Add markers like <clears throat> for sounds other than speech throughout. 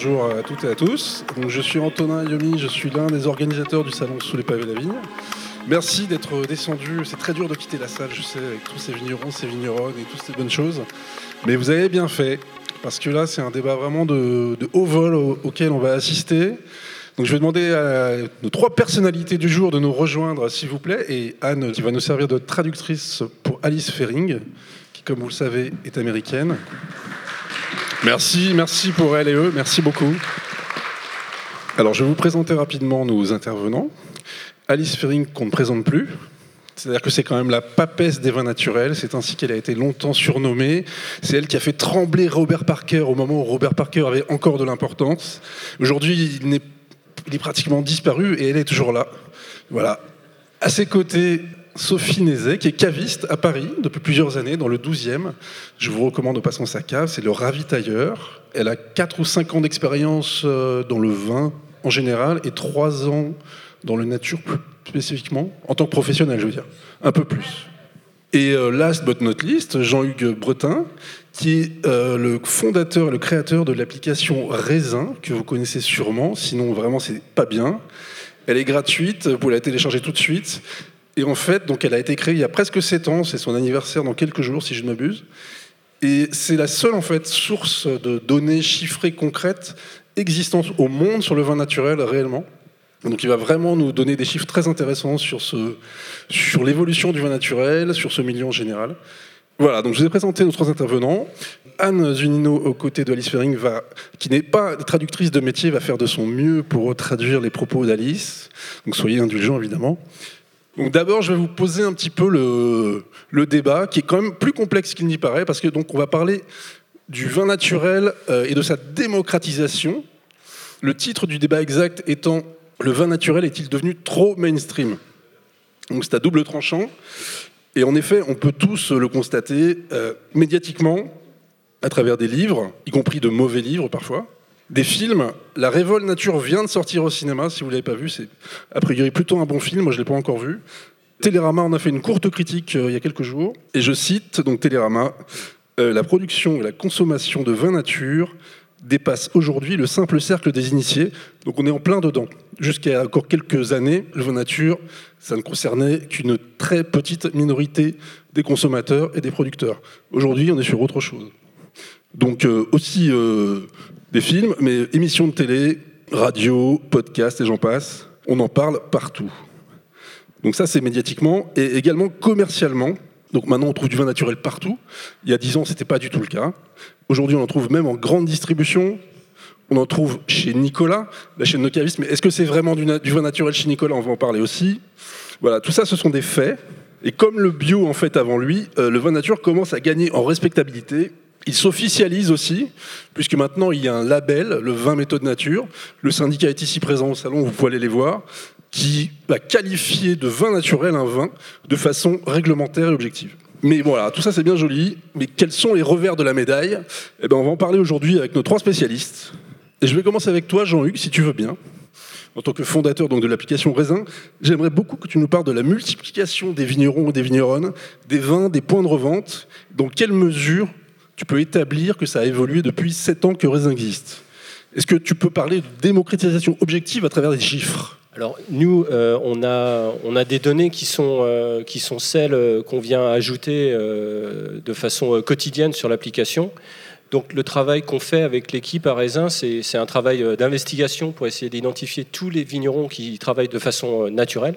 bonjour à toutes et à tous. Je suis Antonin Yomi, je suis l'un des organisateurs du salon Sous les pavés de la vigne. Merci d'être descendu. C'est très dur de quitter la salle, je sais, avec tous ces vignerons, ces vigneronnes et toutes ces bonnes choses. Mais vous avez bien fait, parce que là, c'est un débat vraiment de, haut vol auquel on va assister. Donc je vais demander à nos trois personnalités du jour de nous rejoindre, s'il vous plaît, et Anne qui va nous servir de traductrice pour Alice Fering, qui, comme vous le savez, est américaine. Merci, merci pour elle et eux, merci beaucoup. Alors je vais vous présenter rapidement nos intervenants. Alice Fering qu'on ne présente plus, c'est-à-dire que c'est quand même la papesse des vins naturels, c'est ainsi qu'elle a été longtemps surnommée. C'est elle qui a fait trembler Robert Parker au moment où Robert Parker avait encore de l'importance. Aujourd'hui, il, il est pratiquement disparu et elle est toujours là. Voilà. À ses côtés, Sophie Nézet, qui est caviste à Paris depuis plusieurs années, dans le 12e. Je vous recommande de passer dans sa cave, c'est le ravitailleur. Elle a 4 ou 5 ans d'expérience euh, dans le vin en général et 3 ans dans le nature plus spécifiquement, en tant que professionnel, je veux dire, un peu plus. Et euh, last but not least, Jean-Hugues Bretin, qui est euh, le fondateur, le créateur de l'application Raisin, que vous connaissez sûrement, sinon vraiment c'est pas bien. Elle est gratuite, vous pouvez la télécharger tout de suite. Et en fait, donc elle a été créée il y a presque 7 ans, c'est son anniversaire dans quelques jours si je ne m'abuse. Et c'est la seule en fait source de données chiffrées concrètes existantes au monde sur le vin naturel réellement. Donc il va vraiment nous donner des chiffres très intéressants sur, sur l'évolution du vin naturel, sur ce milieu en général. Voilà, donc je vous ai présenté nos trois intervenants. Anne Zunino, aux côtés de Alice Fering, qui n'est pas traductrice de métier, va faire de son mieux pour traduire les propos d'Alice. Donc soyez indulgents, évidemment. Donc d'abord, je vais vous poser un petit peu le, débat, qui est quand même plus complexe qu'il n'y paraît, parce que donc on va parler du vin naturel euh, et de sa démocratisation. Le titre du débat exact étant Le vin naturel est-il devenu trop mainstream? Donc c'est à double tranchant. Et en effet, on peut tous le constater euh, médiatiquement, à travers des livres, y compris de mauvais livres parfois, des films. La Révolte Nature vient de sortir au cinéma, si vous ne l'avez pas vu, c'est a priori plutôt un bon film, moi je ne l'ai pas encore vu. Télérama en a fait une courte critique euh, il y a quelques jours, et je cite donc Télérama, euh, la production et la consommation de vin nature dépasse aujourd'hui le simple cercle des initiés, donc on est en plein dedans. Jusqu'à encore quelques années, le vin nature, ça ne concernait qu'une très petite minorité des consommateurs et des producteurs. Aujourd'hui, on est sur autre chose. Donc euh, aussi des films, mais émissions de télé, radio, podcast et j'en passe, on en parle partout. Donc ça, c'est médiatiquement et également commercialement. Donc maintenant, on trouve du vin naturel partout. Il y a dix ans, ce n'était pas du tout le cas. Aujourd'hui, on en trouve même en grande distribution. On en trouve chez Nicolas, la chaîne de. Mais est-ce que c'est vraiment du, vin naturel chez Nicolas? On va en parler aussi. Voilà, tout ça, ce sont des faits. Et comme le bio, en fait, avant lui, euh, le vin nature commence à gagner en respectabilité il s'officialise aussi, puisque maintenant il y a un label, le vin méthode nature. Le syndicat est ici présent au salon, vous pouvez aller les voir, qui va qualifier de vin naturel un vin de façon réglementaire et objective. Mais voilà, tout ça c'est bien joli, mais quels sont les revers de la médaille? Eh bien, on va en parler aujourd'hui avec nos trois spécialistes. Et je vais commencer avec toi, Jean-Hugues, si tu veux bien. En tant que fondateur donc, de l'application Raisin, j'aimerais beaucoup que tu nous parles de la multiplication des vignerons et des vigneronnes, des vins, des points de revente. Dans quelle mesure tu peux établir que ça a évolué depuis 7 ans que Raisin existe. Est-ce que tu peux parler de démocratisation objective à travers des chiffres? Alors nous, euh, on, a, on a des données qui sont, euh, qui sont celles euh, qu'on vient ajouter de façon quotidienne sur l'application. Donc le travail qu'on fait avec l'équipe à Raisin, c'est un travail d'investigation pour essayer d'identifier tous les vignerons qui travaillent de façon naturelle.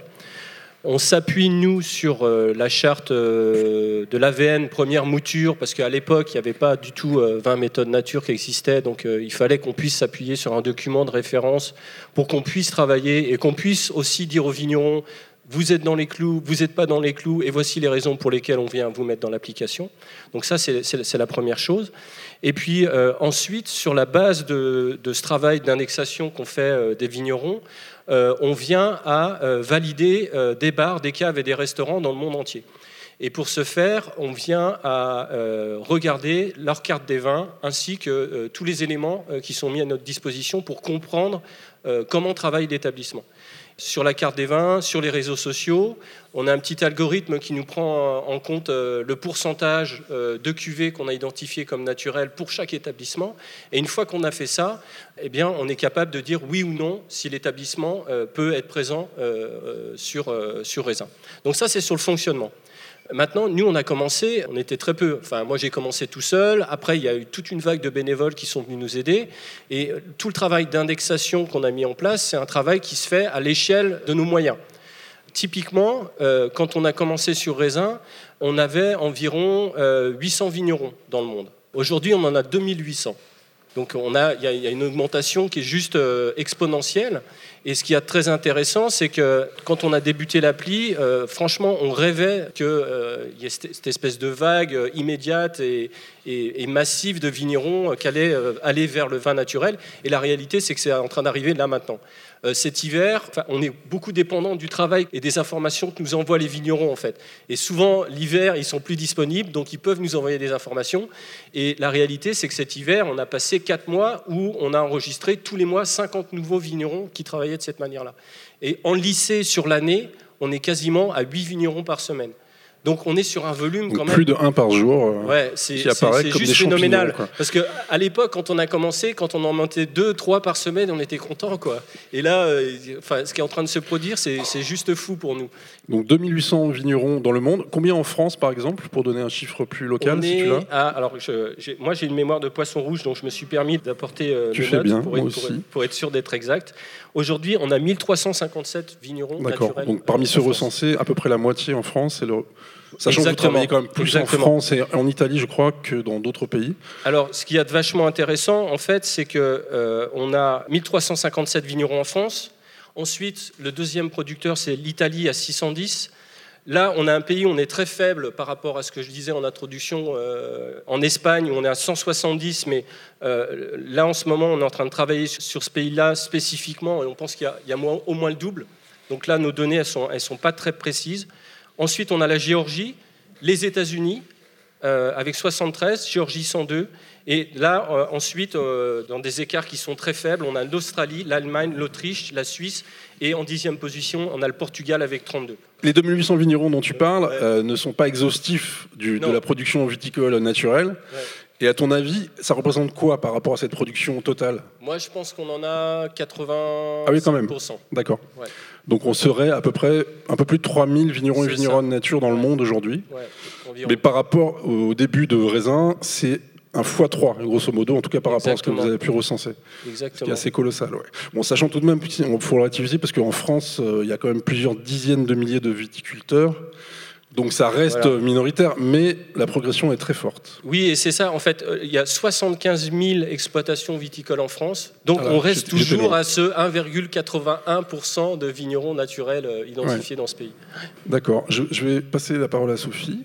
On s'appuie, nous, sur euh, la charte euh, de l'AVN première mouture, parce qu'à l'époque, il n'y avait pas du tout 20 euh, méthodes nature qui existaient, donc il fallait qu'on puisse s'appuyer sur un document de référence pour qu'on puisse travailler et qu'on puisse aussi dire aux vignerons, vous êtes dans les clous, vous n'êtes pas dans les clous, et voici les raisons pour lesquelles on vient vous mettre dans l'application. Donc ça, c'est la première chose. Et puis ensuite, sur la base de, ce travail d'indexation qu'on fait des vignerons, euh, on vient à euh, valider euh, des bars, des caves et des restaurants dans le monde entier. Et pour ce faire, on vient à regarder leur carte des vins ainsi que tous les éléments qui sont mis à notre disposition pour comprendre comment travaille l'établissement. Sur la carte des vins, sur les réseaux sociaux. On a un petit algorithme qui nous prend en compte euh, le pourcentage euh, de cuvées qu'on a identifié comme naturelles pour chaque établissement. Et une fois qu'on a fait ça, eh bien, on est capable de dire oui ou non si l'établissement euh, peut être présent sur, sur raisin. Donc ça, c'est sur le fonctionnement. Maintenant, nous, on a commencé, on était très peu. Enfin, moi, j'ai commencé tout seul. Après, il y a eu toute une vague de bénévoles qui sont venus nous aider. Et tout le travail d'indexation qu'on a mis en place, c'est un travail qui se fait à l'échelle de nos moyens. Typiquement, euh, quand on a commencé sur raisin, on avait environ 800 euh, vignerons dans le monde. Aujourd'hui, on en a 2800. Donc il y, a une augmentation qui est juste euh, exponentielle. Et ce qui est très intéressant, c'est que quand on a débuté l'appli, euh, franchement, on rêvait qu'il euh, y ait cette, espèce de vague immédiate et, massive de vignerons qui allaient aller vers le vin naturel. Et la réalité, c'est que c'est en train d'arriver là maintenant. Euh, cet hiver, on est beaucoup dépendant du travail et des informations que nous envoient les vignerons en fait. Et souvent l'hiver, ils sont plus disponibles, donc ils peuvent nous envoyer des informations. Et la réalité, c'est que cet hiver, on a passé quatre mois où on a enregistré tous les mois 50 nouveaux vignerons qui travaillaient de cette manière-là. Et en lycée sur l'année, on est quasiment à 8 vignerons par semaine. Donc on est sur un volume quand même. Plus de 1 par jour. Euh, ouais, c'est juste phénoménal. Parce qu'à l'époque, quand on a commencé, quand on en montait 2, 3 par semaine, on était content. Quoi. Et là, euh, enfin, ce qui est en train de se produire, c'est juste fou pour nous. Donc 2800 vignerons dans le monde. Combien en France, par exemple, pour donner un chiffre plus local si tu alors, moi, j'ai une mémoire de poisson rouge, donc je me suis permis d'apporter euh, des notes bien, pour, être, pour, être, sûr d'être exact. Aujourd'hui, on a 1357 vignerons D'accord. Donc parmi ceux recensés, à peu près la moitié en France, c'est le Sachant que vous travaillez quand même plus en France et en Italie, je crois, que dans d'autres pays. Alors, ce qui est vachement intéressant, en fait, c'est qu'on euh, on a 1357 vignerons en France. Ensuite, le deuxième producteur, c'est l'Italie à 610. Là, on a un pays où on est très faible par rapport à ce que je disais en introduction. Euh, en Espagne, où on est à 170, mais euh, là, en ce moment, on est en train de travailler sur ce pays-là spécifiquement, et on pense qu'il y a, au moins le double. Donc là, nos données, elles ne sont, elles sont pas très précises. Ensuite, on a la Géorgie, les États-Unis, euh, avec 73, Géorgie 102. Et là, euh, ensuite, euh, dans des écarts qui sont très faibles, on a l'Australie, l'Allemagne, l'Autriche, la Suisse. Et en dixième position, on a le Portugal avec 32. Les 2800 vignerons dont tu parles ne sont pas exhaustifs de la production viticole naturelle. Et à ton avis, ça représente quoi par rapport à cette production totale? Moi, je pense qu'on en a 80 Ah oui, quand même. D'accord. Donc on serait à peu près un peu plus de 3000 vignerons et vigneronnes nature dans le monde aujourd'hui. Mais par rapport au début de raisin, c'est un x3, grosso modo, en tout cas par rapport à ce que vous avez pu recenser. Exactement. Ce qui est assez colossal. Bon, sachant tout de même, il faut relativiser, parce qu'en France, euh, il y a quand même plusieurs dizaines de milliers de viticulteurs. Donc ça reste minoritaire, mais la progression est très forte. Oui, et c'est ça. En fait, euh, il y a 75 000 exploitations viticoles en France. Donc on reste toujours à ce 1,81% de vignerons naturels euh, identifiés dans ce pays. D'accord. Je, vais passer la parole à Sophie.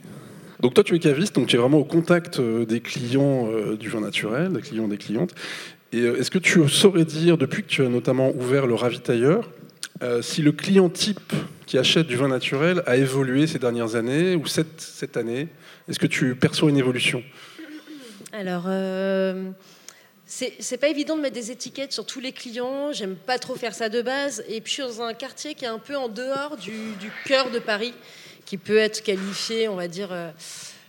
Donc toi, tu es caviste, donc tu es vraiment au contact euh, des clients du vin naturel, des clients, des clientes. Et est-ce que tu saurais dire, depuis que tu as notamment ouvert le ravitailleur, si le client type qui achètent du vin naturel a évolué ces dernières années ou cette, cette année Est-ce que tu perçois une évolution? Alors, euh, c'est pas évident de mettre des étiquettes sur tous les clients. J'aime pas trop faire ça de base. Et puis, je suis dans un quartier qui est un peu en dehors du, cœur de Paris, qui peut être qualifié, on va dire. Euh,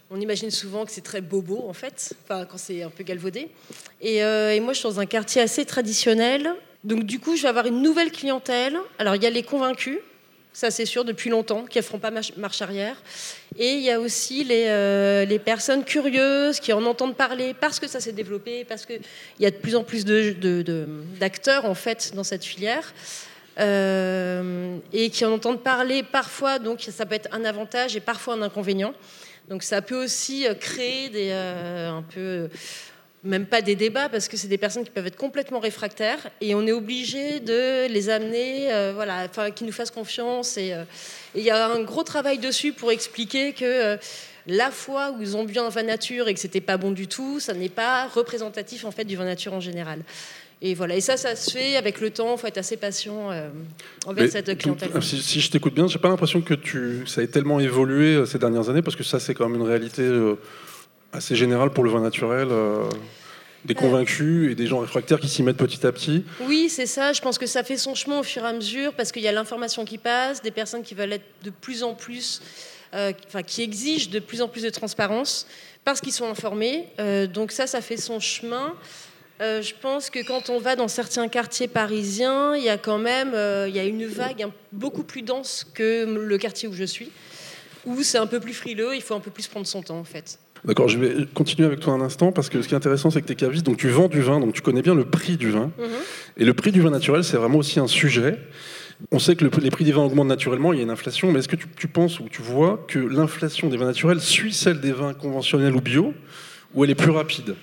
on imagine souvent que c'est très bobo, en fait, quand c'est un peu galvaudé. Et, euh, et, moi, je suis dans un quartier assez traditionnel. Donc, du coup, je vais avoir une nouvelle clientèle. Alors, il y a les convaincus, ça c'est sûr, depuis longtemps, qui ne feront pas marche arrière. Et il y a aussi les, euh, les, personnes curieuses qui en entendent parler parce que ça s'est développé, parce qu'il y a de plus en plus d'acteurs en fait dans cette filière. Euh, et qui en entendent parler parfois, donc ça peut être un avantage et parfois un inconvénient. Donc ça peut aussi créer des, euh, un peu même pas des débats, parce que c'est des personnes qui peuvent être complètement réfractaires, et on est obligé de les amener, euh, voilà, enfin, qu'ils nous fassent confiance. Euh, et il y a un gros travail dessus pour expliquer que euh, la fois où ils ont bu un vin nature et que c'était pas bon du tout, ça n'est pas représentatif en fait du vin nature en général. Et voilà, et ça, ça se fait avec le temps. Il faut être assez patient envers cette clientèle. si, je t'écoute bien, j'ai pas l'impression que tu, ça ait tellement évolué ces dernières années, parce que ça, c'est quand même une réalité assez général pour le vin naturel euh, des convaincus et des gens réfractaires qui s'y mettent petit à petit. Oui, c'est ça. Je pense que ça fait son chemin au fur et à mesure parce qu'il y a l'information qui passe, des personnes qui veulent être de plus en plus, euh, enfin, qui exigent de plus en plus de transparence parce qu'ils sont informés. Euh, donc ça, ça fait son chemin. Euh, je pense que quand on va dans certains quartiers parisiens, il y a quand même il y a une vague beaucoup plus dense que le quartier où je suis, où c'est un peu plus frileux, il faut un peu plus prendre son temps en fait. D'accord, je vais continuer avec toi un instant parce que ce qui est intéressant, c'est que tu es caviste, donc tu vends du vin, donc tu connais bien le prix du vin. Mhm. Et le prix du vin naturel, c'est vraiment aussi un sujet. On sait que les prix des vins augmentent naturellement, il y a une inflation, mais est-ce que tu, penses ou tu vois que l'inflation des vins naturels suit celle des vins conventionnels ou bio, ou elle est plus rapide?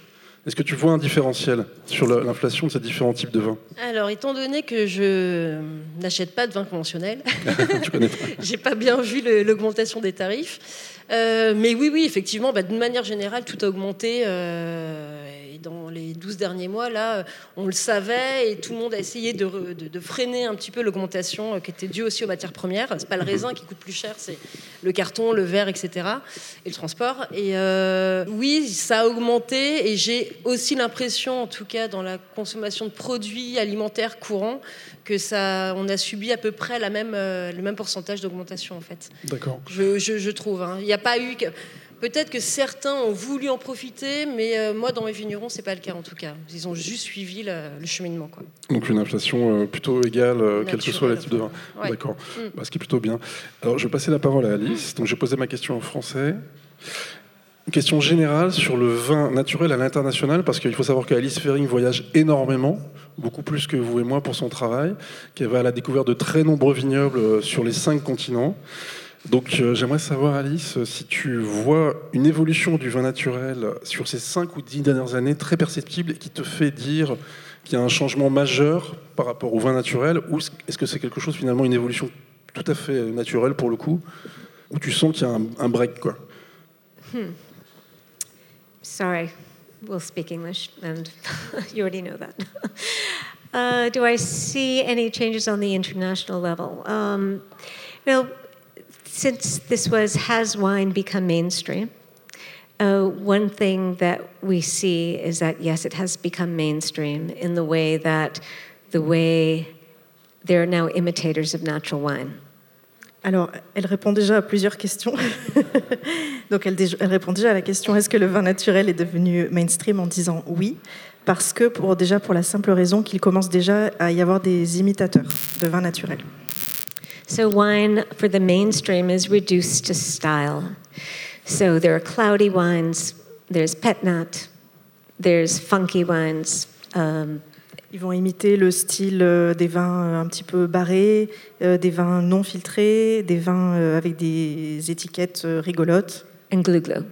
Est-ce que tu vois un différentiel sur l'inflation de ces différents types de vins? Alors, étant donné que je n'achète pas de vin conventionnel, <laughs> je n'ai <laughs> j'ai pas bien vu l'augmentation des tarifs. Euh, mais oui, oui, effectivement, bah, d'une manière générale, tout a augmenté. Euh, et dans les 12 derniers mois, là, euh, on le savait et tout le monde a essayé de, freiner un petit peu l'augmentation qui était due aussi aux matières premières. C'est pas le raisin qui coûte plus cher, c'est le carton, le verre, etc. et le transport. Et oui, ça a augmenté et j'ai aussi l'impression, en tout cas dans la consommation de produits alimentaires courants, que ça, on a subi à peu près la même, euh, le même pourcentage d'augmentation en fait. D'accord. Je, je, trouve. Hein. Il n'y a pas eu. Que... Peut-être que certains ont voulu en profiter, mais euh, moi, dans mes vignerons, c'est pas le cas en tout cas. Ils ont juste suivi le, cheminement. Quoi. Donc une inflation euh, plutôt égale, quel que soit le type de vin. D'accord. Mm. Bah, ce qui est plutôt bien. Alors, je vais passer la parole à Alice. Donc, j'ai posé ma question en français. Une question générale sur le vin naturel à l'international, parce qu'il faut savoir qu'Alice Fering voyage énormément, beaucoup plus que vous et moi pour son travail, qu'elle va à la découverte de très nombreux vignobles euh, sur les cinq continents. Donc euh, j'aimerais savoir, Alice, si tu vois une évolution du vin naturel sur ces cinq ou dix dernières années très perceptible et qui te fait dire qu'il y a un changement majeur par rapport au vin naturel, ou est-ce que c'est quelque chose finalement, une évolution tout à fait naturelle pour le coup, où tu sens qu'il y a un, break quoi? Hmm. Sorry, we'll speak English, and <laughs> you already know that. <laughs> uh, do I see any changes on the international level? Um, since this was has wine become mainstream, uh, one thing that we see is that yes, it has become mainstream in the way that the way there are now imitators of natural wine. Alors, elle répond déjà à plusieurs questions. <laughs> Donc, elle, répond déjà à la question est-ce que le vin naturel est devenu mainstream en disant oui? Parce que, pour, déjà, pour la simple raison qu'il commence déjà à y avoir des imitateurs de vin naturel. So, wine for the mainstream is reduced to style. So, there are cloudy wines, there's pet nat, there's funky wines. Um, Ils vont imiter le style euh, des vins euh, un petit peu barrés, euh, des vins non filtrés, des vins avec des étiquettes rigolotes. And glue glue.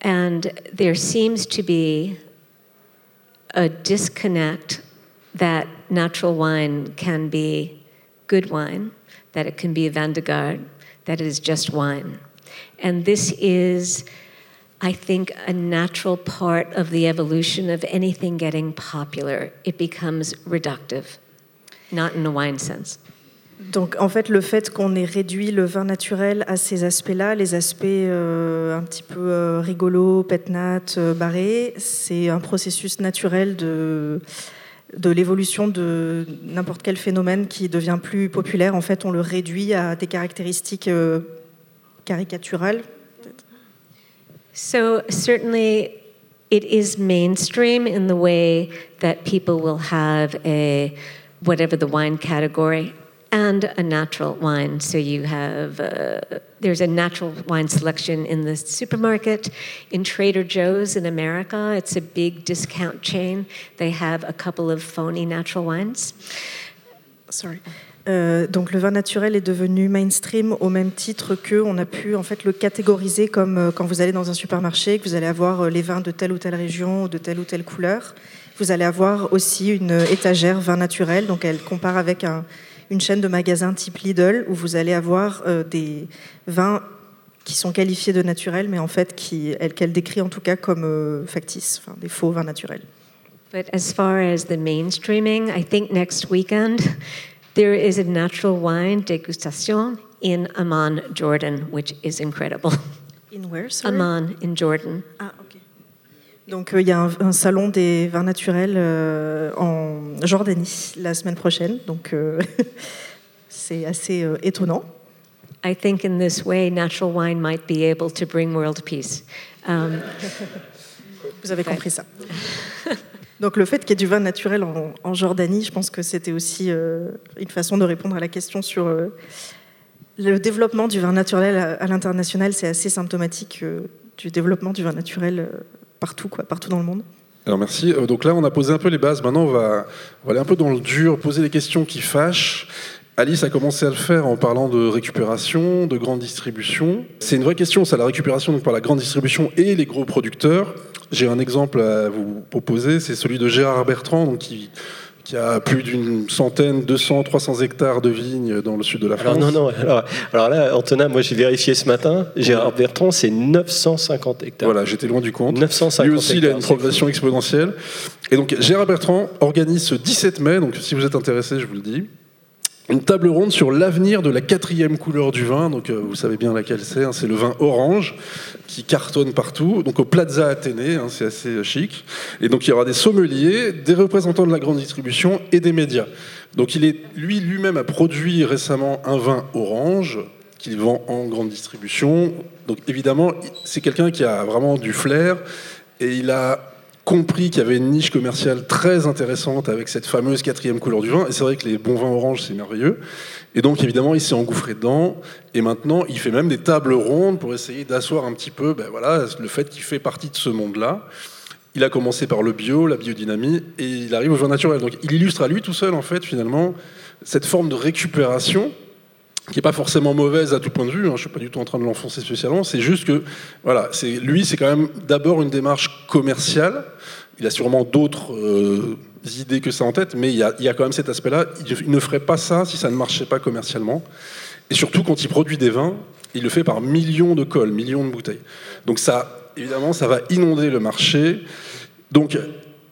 And there seems to be a disconnect that natural wine can be good wine, that it can be vin de garde, that it is just wine. And this is I think, a natural part of the evolution of anything getting popular. It becomes reductive, not in a wine sense. Donc en fait, le fait qu'on ait réduit le vin naturel à ces aspects-là, les aspects euh, un petit peu euh, rigolos, pétnat, euh, barrés, c'est un processus naturel de, de l'évolution de n'importe quel phénomène qui devient plus populaire. En fait, on le réduit à des caractéristiques euh, caricaturales, So, certainly, it is mainstream in the way that people will have a whatever the wine category and a natural wine. So you have uh, there's a natural wine selection in the supermarket, in Trader Joe's in America. It's a big discount chain. They have a couple of phony natural wines. Sorry. Euh, donc le vin naturel est devenu mainstream au même titre que on a pu en fait le catégoriser comme euh, quand vous allez dans un supermarché, que vous allez avoir euh, les vins de telle ou telle région ou de telle ou telle couleur. Vous allez avoir aussi une étagère vin naturel, donc elle compare avec une chaîne de magasins type Lidl où vous allez avoir des vins qui sont qualifiés de naturels, mais en fait qu'elle décrit en tout cas comme factices, enfin, des faux vins naturels. But as far as the mainstreaming, I think next weekend There is a natural wine degustation in Amman, Jordan, which is incredible. In where? Sorry? Amman, in Jordan. Ah, Donc euh, il y a un, un salon des vins naturels euh, en Jordanie la semaine prochaine. Donc euh, <laughs> c'est assez étonnant. I think in this way, natural wine might be able to bring world peace. Um, <laughs> Vous avez compris ça. <laughs> Donc le fait qu'il y ait du vin naturel en, en Jordanie, je pense que c'était aussi une façon de répondre à la question sur le développement du vin naturel à, à l'international. C'est assez symptomatique du développement du vin naturel partout, dans le monde. Alors merci. Euh, Donc là, on a posé un peu les bases. Maintenant, on va, aller un peu dans le dur, poser les questions qui fâchent. Alice a commencé à le faire en parlant de récupération, de grande distribution. C'est une vraie question, ça, la récupération donc par la grande distribution et les gros producteurs. J'ai un exemple à vous proposer, c'est celui de Gérard Bertrand, qui, qui a plus d'une centaine, 200, 300 hectares de vignes dans le sud de la France. Alors non, non, alors, alors là, Antonin, moi j'ai vérifié ce matin, Gérard Bertrand, c'est 950 hectares. Voilà, j'étais loin du compte. 950 Lui aussi, il a hectares, une progression exponentielle. Et donc, Gérard Bertrand organise ce 17 mai, donc si vous êtes intéressé, je vous le dis, une table ronde sur l'avenir de la quatrième couleur du vin. Donc, euh, vous savez bien laquelle c'est. hein, c'est le vin orange qui cartonne partout. Donc, au Plaza Athénée, hein, c'est assez chic. Et donc, il y aura des sommeliers, des représentants de la grande distribution et des médias. Donc, il est, lui, lui-même a produit récemment un vin orange qu'il vend en grande distribution. Donc, évidemment, c'est quelqu'un qui a vraiment du flair et il a compris qu'il y avait une niche commerciale très intéressante avec cette fameuse quatrième couleur du vin. Et c'est vrai que les bons vins oranges, c'est merveilleux. Et donc, évidemment, il s'est engouffré dedans. Et maintenant, il fait même des tables rondes pour essayer d'asseoir un petit peu ben voilà, le fait qu'il fait partie de ce monde-là. Il a commencé par le bio, la biodynamie, et il arrive au vin naturel. Donc, il illustre à lui tout seul, en fait, finalement, cette forme de récupération qui n'est pas forcément mauvaise à tout point de vue, hein, je ne suis pas du tout en train de l'enfoncer spécialement, c'est juste que, voilà, lui, c'est quand même d'abord une démarche commerciale, il a sûrement d'autres euh, idées que ça en tête, mais il y a, quand même cet aspect-là, il, ne ferait pas ça si ça ne marchait pas commercialement, et surtout quand il produit des vins, il le fait par millions de cols, millions de bouteilles. Donc ça, évidemment, ça va inonder le marché, donc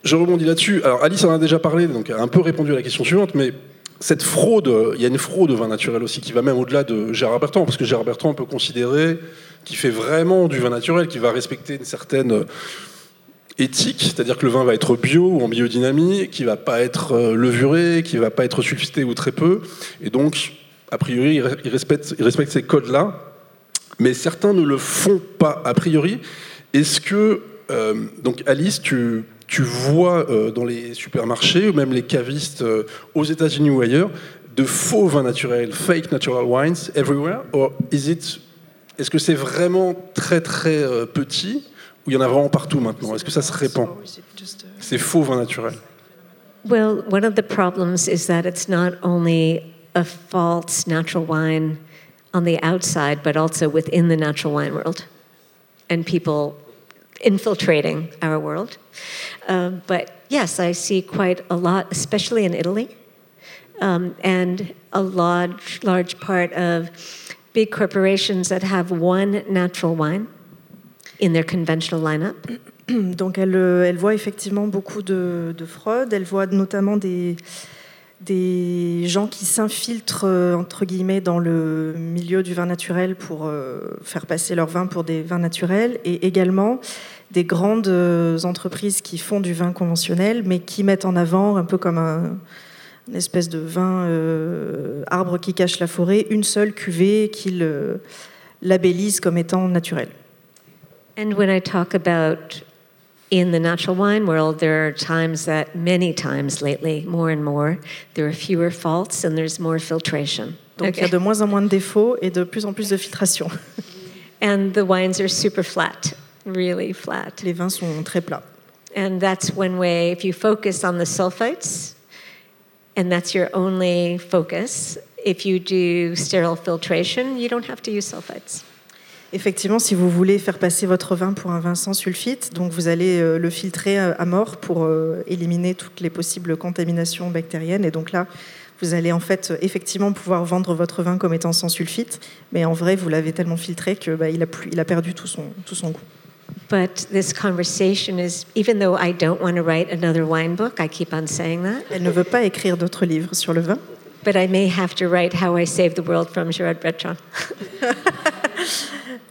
je rebondis là-dessus, alors Alice en a déjà parlé, donc a un peu répondu à la question suivante, mais cette fraude, il y a une fraude au vin naturel aussi qui va même au-delà de Gérard Bertrand, parce que Gérard Bertrand, peut considérer qu'il fait vraiment du vin naturel, qui va respecter une certaine éthique, c'est-à-dire que le vin va être bio ou en biodynamie, qui va pas être euh, levuré, qui va pas être sulfité ou très peu, et donc a priori il re- il respecte, ces codes-là, mais certains ne le font pas a priori. Est-ce que euh, donc Alice, tu vois euh, dans les supermarchés ou même les cavistes aux États-Unis ou ailleurs de faux vins naturels, fake natural wines everywhere, or is it est-ce que c'est vraiment très très petit? Ou il y en a vraiment partout maintenant Est-ce que ça se répand Ces faux vins naturels. well, one of the problems is that it's not only a false natural wine on the outside, but also within the natural wine world, and people infiltrating our world. Um, but yes, I see quite a lot, especially in Italy, um, and a large, large part of big corporations that have one natural wine in their conventional lineup? <clears throat> Donc elle, euh, elle voit effectivement beaucoup de, de fraude. Elle voit notamment des, gens qui s'infiltrent euh, entre guillemets dans le milieu du vin naturel pour euh, faire passer leur vin pour des vins naturels et également des grandes entreprises qui font du vin conventionnel mais qui mettent en avant un peu comme un une espèce de vin arbre qui cache la forêt, une seule cuvée qu'ils labellisent comme étant naturelle. And when I talk about in the natural wine world, there are times that, many times lately, more and more, there are fewer faults and there's more filtration. Donc il y a de moins en moins de défauts et de plus en plus de filtration. <laughs> And the wines are super flat, really flat. Les vins sont très plats. And that's one way, if you focus on the sulfites, and that's your only focus, if you do sterile filtration, you don't have to use sulfites. Effectivement, si vous voulez faire passer votre vin pour un vin sans sulfite, donc vous allez euh, le filtrer à à mort pour euh, éliminer toutes les possibles contaminations bactériennes. Et donc là, vous allez en fait euh, effectivement pouvoir vendre votre vin comme étant sans sulfite, mais en vrai, vous l'avez tellement filtré que bah, il a plus, il a perdu tout son tout son goût. But this conversation is, even though I don't want to write another wine book, I keep on saying that. Elle ne veut pas écrire d'autres livres sur le vin, But I may have to write How I Saved the World from Gerard Bertrand. <laughs>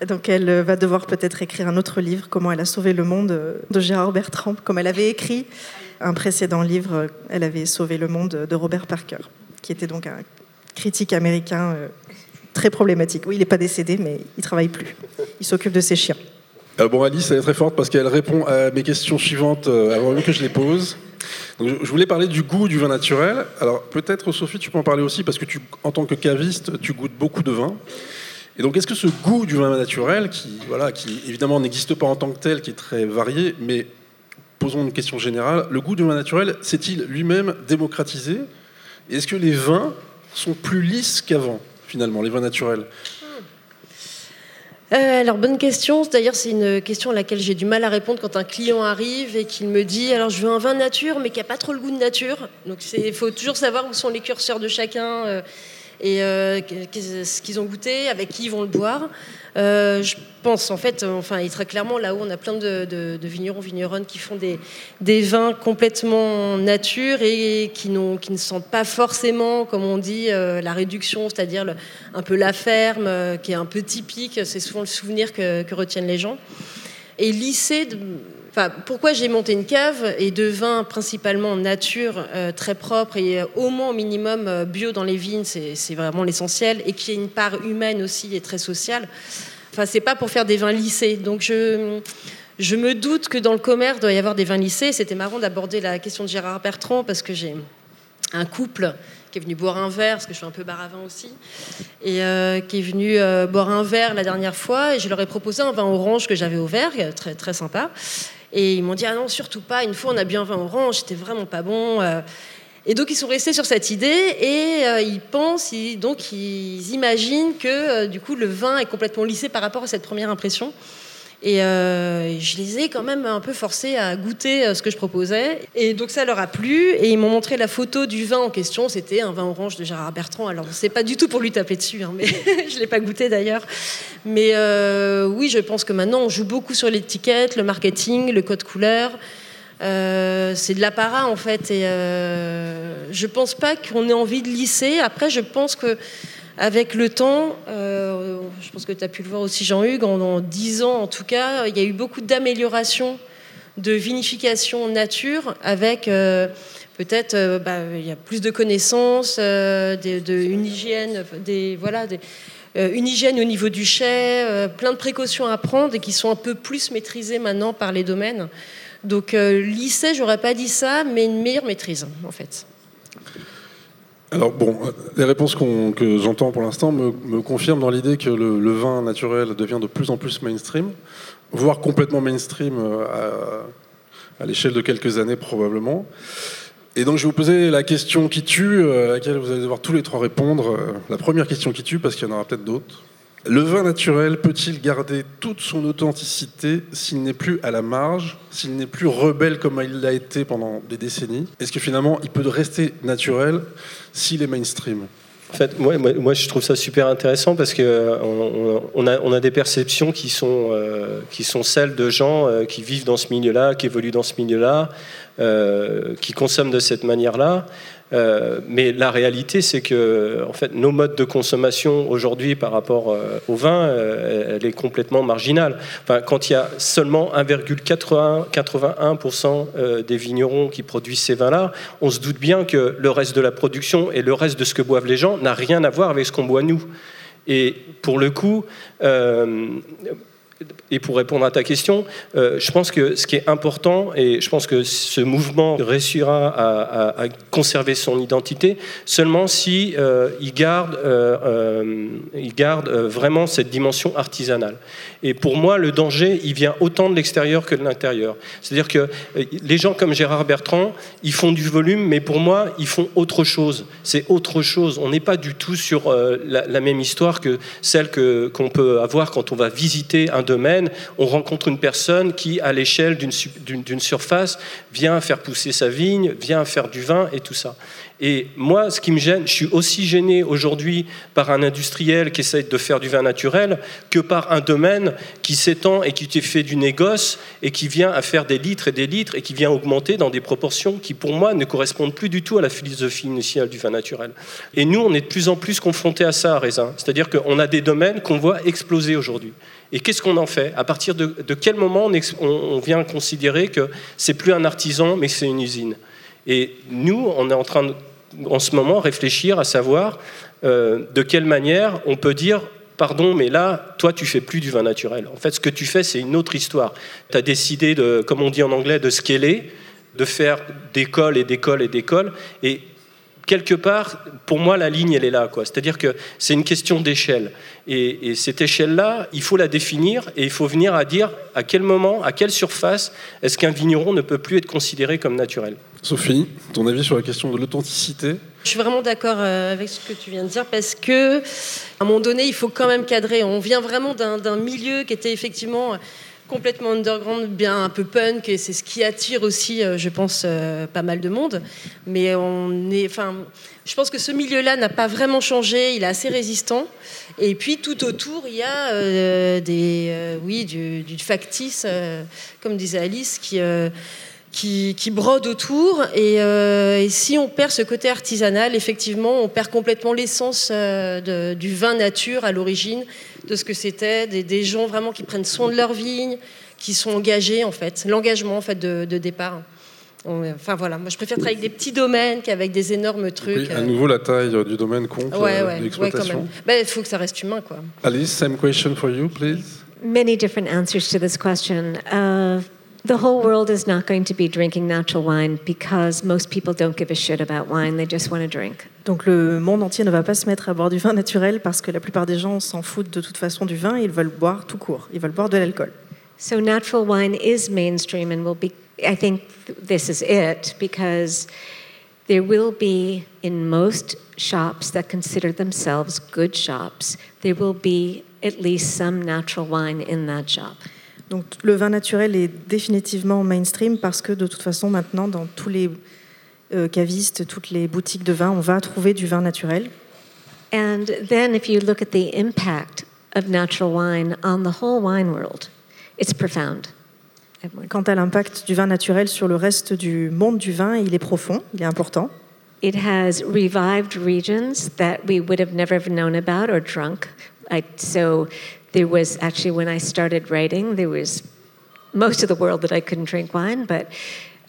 Donc elle va devoir peut-être écrire un autre livre, Comment elle a sauvé le monde, de Gérard Bertrand, comme elle avait écrit un précédent livre, Elle avait sauvé le monde, de Robert Parker, qui était donc un critique américain euh, très problématique. Oui, il n'est pas décédé, mais il travaille plus. Il s'occupe de ses chiens. Euh, bon, Alice, elle est très forte parce qu'elle répond à mes questions suivantes euh, avant même que je les pose. je voulais parler du goût du vin naturel. Alors peut-être Sophie, tu peux en parler aussi parce que tu, en tant que caviste, tu goûtes beaucoup de vin. Et donc est-ce que ce goût du vin naturel, qui, voilà, qui évidemment n'existe pas en tant que tel, qui est très varié, mais posons une question générale, le goût du vin naturel s'est-il lui-même démocratisé? Est-ce que les vins sont plus lisses qu'avant, finalement, les vins naturels? Euh, alors bonne question. D'ailleurs, c'est une question à laquelle j'ai du mal à répondre quand un client arrive et qu'il me dit alors je veux un vin nature mais qui a pas trop le goût de nature. Donc il faut toujours savoir où sont les curseurs de chacun euh, et euh, ce qu'ils ont goûté, avec qui ils vont le boire. Euh, je pense en fait, enfin, et très clairement, là où on a plein de, vignerons, vigneronnes qui font des, des, vins complètement nature et qui, qui ne sentent pas forcément, comme on dit, euh, la réduction, c'est-à-dire un peu la ferme, euh, qui est un peu typique. C'est souvent le souvenir que, retiennent les gens. Et lycée, Enfin, pourquoi j'ai monté une cave et de vins principalement nature, très propre et au moins au minimum bio dans les vignes, c'est vraiment l'essentiel, et qui ait une part humaine aussi et très sociale. Enfin, c'est pas pour faire des vins lissés. Donc je, je me doute que dans le commerce, doit y avoir des vins lissés. C'était marrant d'aborder la question de Gérard Bertrand parce que j'ai un couple qui est venu boire un verre, parce que je suis un peu bar à vin aussi, et euh, qui est venu euh, boire un verre la dernière fois, et je leur ai proposé un vin orange que j'avais au verre, très, très sympa. Et ils m'ont dit, ah non, surtout pas, une fois on a bu un vin orange, c'était vraiment pas bon. Euh. Et donc ils sont restés sur cette idée et euh, ils pensent, donc ils imaginent que euh, du coup le vin est complètement lissé par rapport à cette première impression. Et euh, je les ai quand même un peu forcés à goûter ce que je proposais. Et donc ça leur a plu. Et ils m'ont montré la photo du vin en question. C'était un vin orange de Gérard Bertrand. Alors c'est pas du tout pour lui taper dessus, hein, mais <laughs> je l'ai pas goûté d'ailleurs. Mais oui, je pense que maintenant on joue beaucoup sur l'étiquette, le marketing, le code couleur. Euh, c'est de l'apparat en fait. Et euh, je pense pas qu'on ait envie de lisser. Après, je pense que avec le temps, euh, je pense que tu as pu le voir aussi Jean-Hugues, en, dix 10 ans en tout cas, il y a eu beaucoup d'améliorations de vinification nature avec peut-être bah, il y a plus de connaissances, de, une hygiène, des, voilà, une hygiène au niveau du chai, plein de précautions à prendre et qui sont un peu plus maîtrisées maintenant par les domaines. Donc euh, lycée, j'aurais pas dit ça, mais une meilleure maîtrise, en fait. Alors bon, les réponses que j'entends pour l'instant me, confirment dans l'idée que le, vin naturel devient de plus en plus mainstream, voire complètement mainstream euh, à, l'échelle de quelques années probablement. Et donc je vais vous poser la question qui tue, euh, à laquelle vous allez devoir tous les trois répondre. La première question qui tue, parce qu'il y en aura peut-être d'autres. Le vin naturel peut-il garder toute son authenticité s'il n'est plus à la marge, s'il n'est plus rebelle comme il l'a été pendant des décennies? Est-ce que finalement il peut rester naturel s'il est mainstream? En fait, moi, je trouve ça super intéressant parce que euh, on a, des perceptions qui sont, euh, qui sont celles de gens euh, qui vivent dans ce milieu-là, qui évoluent dans ce milieu-là, qui consomment de cette manière-là. Euh, mais la réalité, c'est que en fait, nos modes de consommation aujourd'hui par rapport euh, au vin, euh, elle est complètement marginale. Enfin, quand il y a seulement 1,81% des vignerons qui produisent ces vins-là, on se doute bien que le reste de la production et le reste de ce que boivent les gens n'a rien à voir avec ce qu'on boit nous. Et pour le coup, et pour répondre à ta question, euh, je pense que ce qui est important, et je pense que ce mouvement réussira à, conserver son identité seulement si euh, il garde, euh, il garde vraiment cette dimension artisanale. Et pour moi, le danger, il vient autant de l'extérieur que de l'intérieur. C'est-à-dire que les gens comme Gérard Bertrand, ils font du volume, mais pour moi, ils font autre chose. C'est autre chose. On n'est pas du tout sur la, la, même histoire que celle qu'on peut avoir quand on va visiter un domaine, on rencontre une personne qui, à l'échelle d'une surface, vient faire pousser sa vigne, vient faire du vin et tout ça. Et moi, ce qui me gêne, je suis aussi gêné aujourd'hui par un industriel qui essaie de faire du vin naturel que par un domaine qui s'étend et qui fait du négoce et qui vient à faire des litres et des litres et qui vient augmenter dans des proportions qui, pour moi, ne correspondent plus du tout à la philosophie initiale du vin naturel. Et nous, on est de plus en plus confrontés à ça à Raisin. C'est-à-dire qu'on a des domaines qu'on voit exploser aujourd'hui. Et qu'est-ce qu'on en fait? À partir de, quel moment on, on vient considérer que c'est plus un artisan, mais c'est une usine? Et nous, on est en train de en ce moment réfléchir à savoir euh, de quelle manière on peut dire pardon, mais là, toi, tu fais plus du vin naturel. En fait, ce que tu fais, c'est une autre histoire. Tu as décidé, de, comme on dit en anglais, de scaler, de faire d'école et d'école et d'école. Et quelque part, pour moi, la ligne, elle est là. C'est-à-dire que c'est une question d'échelle. Et, cette échelle-là, il faut la définir et il faut venir à dire à quel moment, à quelle surface est-ce qu'un vigneron ne peut plus être considéré comme naturel. Sophie, ton avis sur la question de l'authenticité? Je suis vraiment d'accord euh, avec ce que tu viens de dire parce que, à un moment donné, il faut quand même cadrer. On vient vraiment d'un milieu qui était effectivement complètement underground, bien un peu punk, et c'est ce qui attire aussi, euh, je pense, euh, pas mal de monde. Mais on est, enfin, je pense que ce milieu-là n'a pas vraiment changé, il est assez résistant. Et puis tout autour, il y a euh, des, oui, du, factice, comme disait Alice, qui qui, qui, brode autour. Et, si on perd ce côté artisanal, effectivement, on perd complètement l'essence du vin nature à l'origine de ce que c'était, des, gens vraiment qui prennent soin de leur vigne, qui sont engagés en fait, l'engagement en fait de, départ. Enfin voilà, moi je préfère travailler avec des petits domaines qu'avec des énormes trucs. Oui, à euh. nouveau la taille du domaine compte ouais, ouais, l'exploitation. Ben, il faut que ça reste humain quoi. Alice, same question for you, please. Many different answers to this question. Uh, the whole world is not going to be drinking natural wine because most people don't give a shit about wine, they just want to drink. Donc le monde entier ne va pas se mettre à boire du vin naturel parce que la plupart des gens s'en foutent de toute façon du vin, ils veulent boire tout court, ils veulent boire de l'alcool. So natural wine is mainstream and will be I think this is it because there will be in most shops that consider themselves good shops, there will be at least some natural wine in that shop. Donc le vin naturel est définitivement mainstream parce que de toute façon maintenant dans tous les euh, cavistes, toutes les boutiques de vin, on va trouver du vin naturel. And then if you look at the impact of natural wine on the whole wine world, it's profound. Quant à l'impact du vin naturel sur le reste du monde du vin, il est profond, il est important. It has revived regions that we would have never known about or drunk. I, so there was actually when I started writing, there was most of the world that I couldn't drink wine, but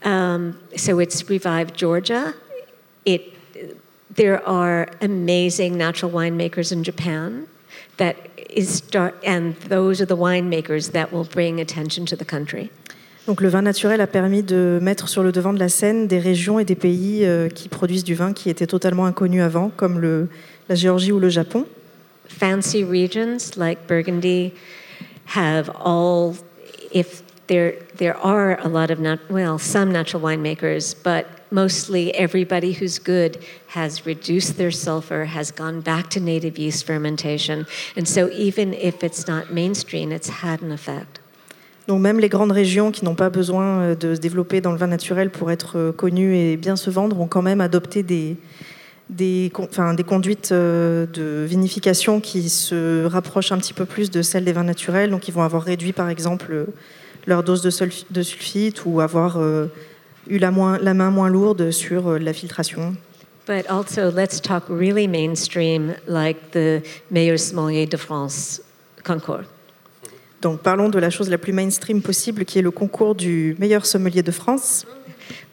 um, so it's revived Georgia. It there are amazing natural winemakers in Japan that is start, and those are the winemakers that will bring attention to the country. Donc le vin naturel a permis de mettre sur le devant de la scène des régions et des pays euh, qui produisent du vin qui étaient totalement inconnus avant, comme le, la Géorgie ou le Japon. Fancy regions like Burgundy have all, if there, there are a lot of, nat- well, some natural winemakers, but mostly everybody who's good has reduced their sulfur, has gone back to native yeast fermentation. And so even if it's not mainstream, it's had an effect. Donc même les grandes régions qui n'ont pas besoin euh, de se développer dans le vin naturel pour être euh, connues et bien se vendre ont quand même adopté des, des, enfin, des conduites euh, de vinification qui se rapprochent un petit peu plus de celles des vins naturels. Donc, ils vont avoir réduit, par exemple, leur dose de, sulfite ou avoir euh, eu la, moins, la, main moins lourde sur euh, la filtration. But also, let's talk really mainstream, like the Meilleur Sommelier de France concours. Donc, parlons de la chose la plus mainstream possible, qui est le concours du meilleur sommelier de France.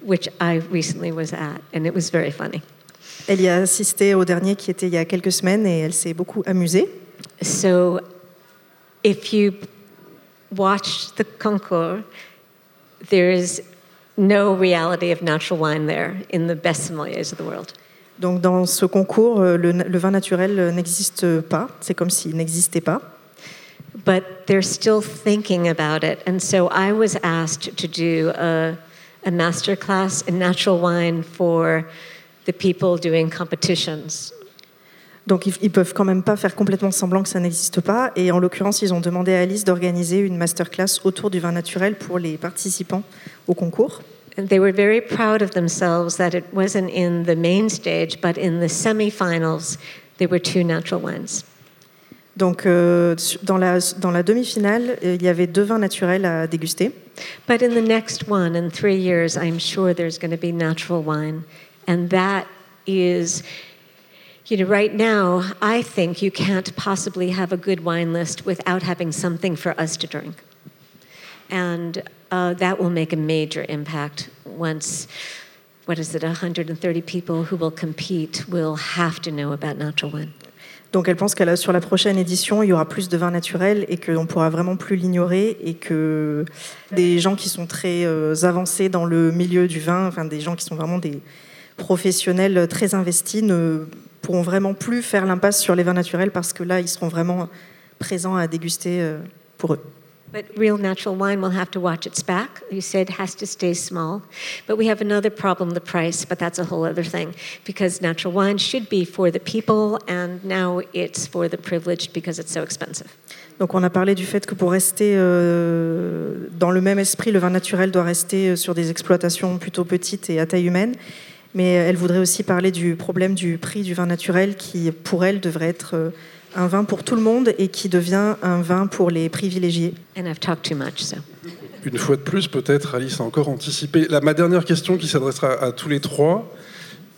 Which I recently was at, and it was very funny. Elle y a assisté au dernier qui était il y a quelques semaines et elle s'est beaucoup amusée. So, if you watch the concours, there is no reality of natural wine there in the best sommeliers of the world. Donc dans ce concours, euh, le, le vin naturel n'existe pas. C'est comme s'il n'existait pas. But they're still thinking about it, and so I was asked to do a, a master class in natural wine for the people doing competitions. Donc ils, ne peuvent quand même pas faire complètement semblant que ça n'existe pas. Et en l'occurrence, ils ont demandé à Alice d'organiser une masterclass autour du vin naturel pour les participants au concours. And they were very proud of themselves that it wasn't in the main stage, but in the semifinals, there were two natural wines. Donc, euh, dans la, dans la demi-finale, euh, il y avait deux vins naturels à déguster. But in the next one, in three years, I'm sure there's going to be natural wine. And that is, you know, right now, I think you can't possibly have a good wine list without having something for us to drink. And uh, that will make a major impact once, what is it, 130 people who will compete will have to know about natural wine. Donc elle pense que sur la prochaine édition, il y aura plus de vins naturels et qu'on pourra vraiment plus l'ignorer et que des gens qui sont très euh, avancés dans le milieu du vin, enfin des gens qui sont vraiment des professionnels très investis, ne pourront vraiment plus faire l'impasse sur les vins naturels parce que là, ils seront vraiment présents à déguster euh, pour eux. But real natural wine will have to watch its back. You said it has to stay small. But we have another problem, the price, but that's a whole other thing. Because natural wine should be for the people, and now it's for the privileged because it's so expensive. Donc on a parlé du fait que pour rester euh, dans le même esprit, le vin naturel doit rester euh, sur des exploitations plutôt petites et à taille humaine. Mais elle voudrait aussi parler du problème du prix du vin naturel qui, pour elle, devrait être euh, un vin pour tout le monde et qui devient un vin pour les privilégiés. Une fois de plus, peut-être Alice a encore anticipé. Ma dernière question qui s'adressera à tous les trois,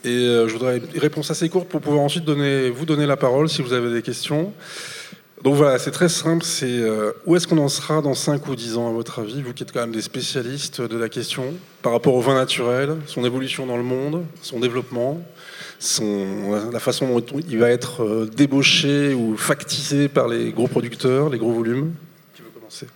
et euh, je voudrais une réponse assez courte pour pouvoir ensuite donner, vous donner la parole si vous avez des questions. Donc voilà, c'est très simple, c'est euh, où est-ce qu'on en sera dans 5 ou 10 ans à votre avis, vous qui êtes quand même des spécialistes de la question, par rapport au vin naturel, son évolution dans le monde, son développement, la façon dont il va être euh, débauché ou factisé par les gros producteurs, les gros volumes? Qui veut commencer?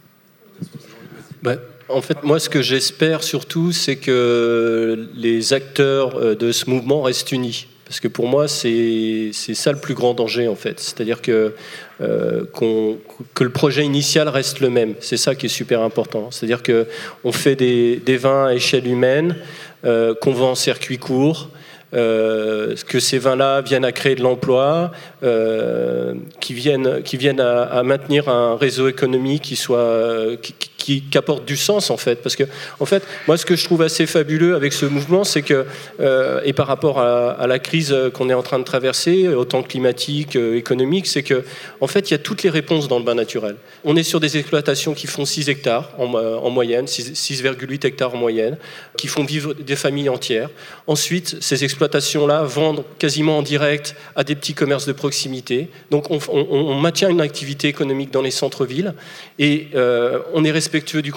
Bah, En fait, moi, ce que j'espère surtout, c'est que les acteurs euh, de ce mouvement restent unis. Parce que pour moi, c'est ça le plus grand danger, en fait. C'est-à-dire que, euh, que le projet initial reste le même. C'est ça qui est super important. C'est-à-dire qu'on fait des, vins à échelle humaine, qu'on vend en circuit court, euh, que ces vins-là viennent à créer de l'emploi, euh, qui viennent, qui viennent à, maintenir un réseau économique qui soit, qui, qui, apporte du sens en fait. Parce que, en fait, moi, ce que je trouve assez fabuleux avec ce mouvement, c'est que, euh, et par rapport à, la crise qu'on est en train de traverser, autant climatique, euh, économique, c'est que, en fait, il y a toutes les réponses dans le bain naturel. On est sur des exploitations qui font 6 hectares en, en moyenne, 6,8 hectares en moyenne, qui font vivre des familles entières. Ensuite, ces exploitations-là vendent quasiment en direct à des petits commerces de proximité. Donc, on, maintient une activité économique dans les centres-villes et euh, on est respectueux du,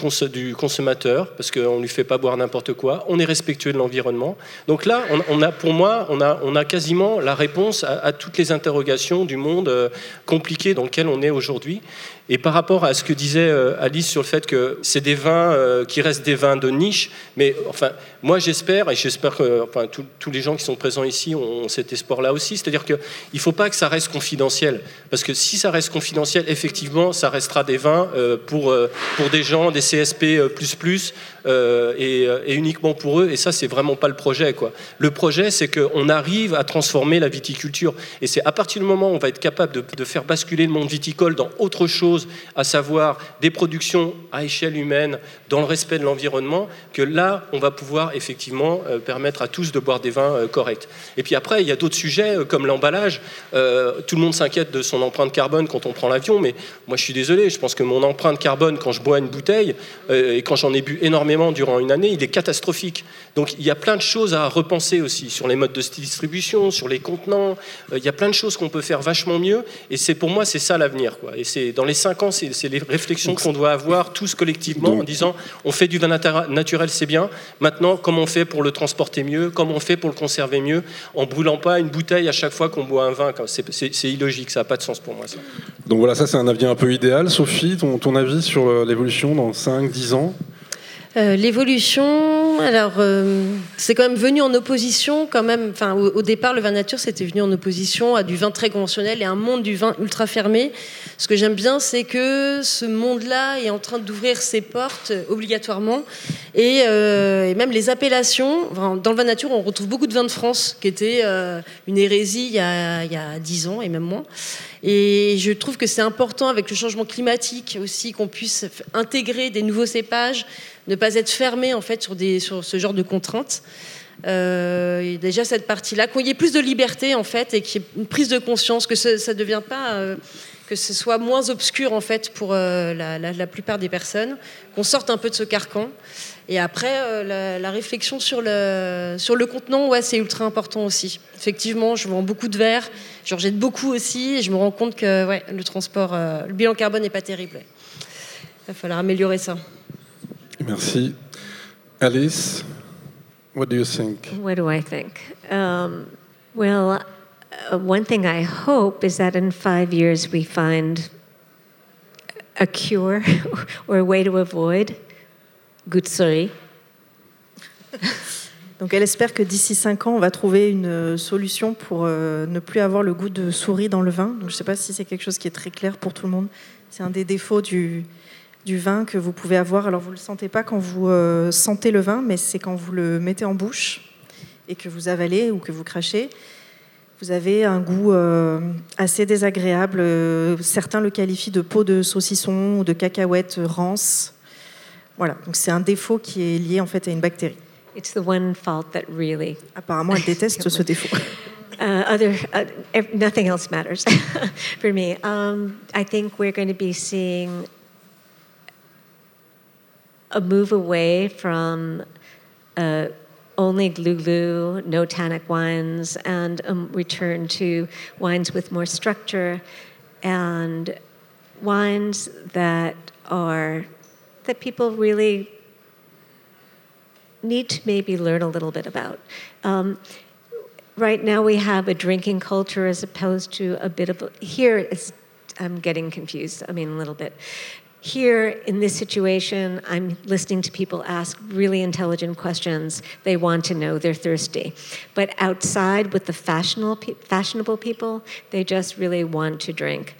consommateur, parce qu'on ne lui fait pas boire n'importe quoi, on est respectueux de l'environnement. Donc là, on, a, pour moi, on a, quasiment la réponse à, toutes les interrogations du monde euh, compliqué dans lequel on est aujourd'hui. Et par rapport à ce que disait euh, Alice sur le fait que c'est des vins qui restent des vins de niche, mais enfin, moi j'espère, et j'espère que tous les gens qui sont présents ici ont, cet espoir-là aussi, c'est-à-dire qu'il ne faut pas que ça reste confidentiel, parce que si ça reste confidentiel, effectivement, ça restera des vins euh, pour, pour des gens, des CSP++, et, et, uniquement pour eux, et ça, c'est vraiment pas le projet. Le projet, c'est qu'on arrive à transformer la viticulture, et c'est à partir du moment où on va être capable de faire basculer le monde viticole dans autre chose, à savoir des productions à échelle humaine dans le respect de l'environnement, que là, on va pouvoir effectivement euh, permettre à tous de boire des vins euh, corrects. Et puis après, il y a d'autres sujets euh, comme l'emballage. tout le monde s'inquiète de son empreinte carbone quand on prend l'avion, mais moi je suis désolé, je pense que mon empreinte carbone quand je bois une bouteille et quand j'en ai bu énormément durant une année, il est catastrophique. Donc il y a plein de choses à repenser aussi sur les modes de distribution, sur les contenants. il y a plein de choses qu'on peut faire vachement mieux. Et c'est pour moi, c'est ça l'avenir. Et c'est dans les cinq ans, c'est les réflexions qu'on doit avoir tous collectivement en disant on fait du vin naturel, c'est bien. Maintenant, comment on fait pour le transporter mieux? Comment on fait pour le conserver mieux? En brûlant pas une bouteille à chaque fois qu'on boit un vin. C'est illogique, ça n'a pas de sens pour moi. Ça. Donc voilà, ça c'est un avis un peu idéal. Sophie, ton, ton avis sur l'évolution dans 5-10 ans? Euh, l'évolution, alors euh, c'est quand même venu en opposition, quand même. Enfin, au, départ, le vin nature, c'était venu en opposition à du vin très conventionnel et un monde du vin ultra fermé. Ce que j'aime bien, c'est que ce monde-là est en train d'ouvrir ses portes obligatoirement, et, euh, même les appellations. dans le vin nature, on retrouve beaucoup de vins de France, qui était une hérésie il y, a, 10 ans et même moins. Et je trouve que c'est important avec le changement climatique aussi qu'on puisse intégrer des nouveaux cépages, ne pas être fermé en fait sur, des, sur ce genre de contraintes. Euh, déjà cette partie-là, qu'il y ait plus de liberté en fait et qu'il y ait une prise de conscience que ça ne devient pas, euh, que ce soit moins obscur en fait pour euh, la, la, plupart des personnes, qu'on sorte un peu de ce carcan. Et après, la, réflexion sur le, sur le contenant, ouais, c'est ultra important aussi. Effectivement, je vends beaucoup de verre, j'en jette beaucoup aussi, et je me rends compte que ouais, le transport, le bilan carbone n'est pas terrible. Il va falloir améliorer ça. Merci. Alice What do you think? What do I think? Um, well, uh, one thing I hope is that in five years we find a cure <laughs> or a way to avoid gutsuri. <laughs> Donc elle espère que d'ici cinq ans, on va trouver une euh, solution pour euh, ne plus avoir le goût de souris dans le vin. Donc, je ne sais pas si c'est quelque chose qui est très clair pour tout le monde. C'est un des défauts du, du vin que vous pouvez avoir. Alors vous ne le sentez pas quand vous euh, sentez le vin, mais c'est quand vous le mettez en bouche et que vous avalez ou que vous crachez. Vous avez un goût euh, assez désagréable. Certains le qualifient de peau de saucisson ou de cacahuète rance. Voilà, donc c'est un défaut qui est lié en fait à une bactérie. It's the one fault that really... Apparemment, elle déteste ce <laughs> défaut. Uh, other, uh, nothing else matters <laughs> for me. Um, I think we're going to be seeing a move away from uh, only glue, no tannic wines, and a return to wines with more structure and wines that are that people really need to maybe learn a little bit about. Um, right now, we have a drinking culture as opposed to a bit of a, here. I'm getting confused. I mean, a little bit. Here, in this situation, I'm listening to people ask really intelligent questions. They want to know, they're thirsty. But outside with the fashionable, fashionable people, they just really want to drink.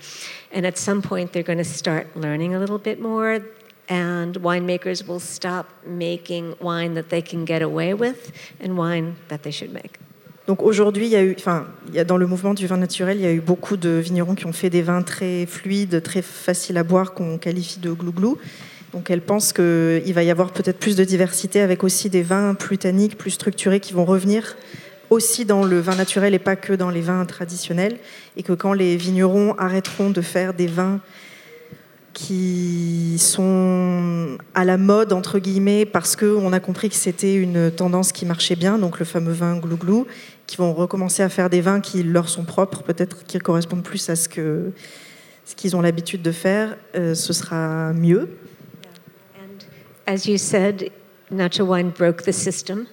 And at some point, they're going to start learning a little bit more, and winemakers will stop making wine that they can get away with and wine that they should make. Donc aujourd'hui, dans le mouvement du vin naturel, il y a eu beaucoup de vignerons qui ont fait des vins très fluides, très faciles à boire, qu'on qualifie de glouglou. Donc elle pense qu'il va y avoir peut-être plus de diversité avec aussi des vins plus tanniques, plus structurés qui vont revenir aussi dans le vin naturel et pas que dans les vins traditionnels. Et que quand les vignerons arrêteront de faire des vins qui sont à la mode, entre guillemets, parce qu'on a compris que c'était une tendance qui marchait bien, donc le fameux vin glouglou, qui vont recommencer à faire des vins qui leur sont propres, peut-être qui correspondent plus à ce que ce qu'ils ont l'habitude de faire, euh, ce sera mieux. And as you said, natural wine broke the system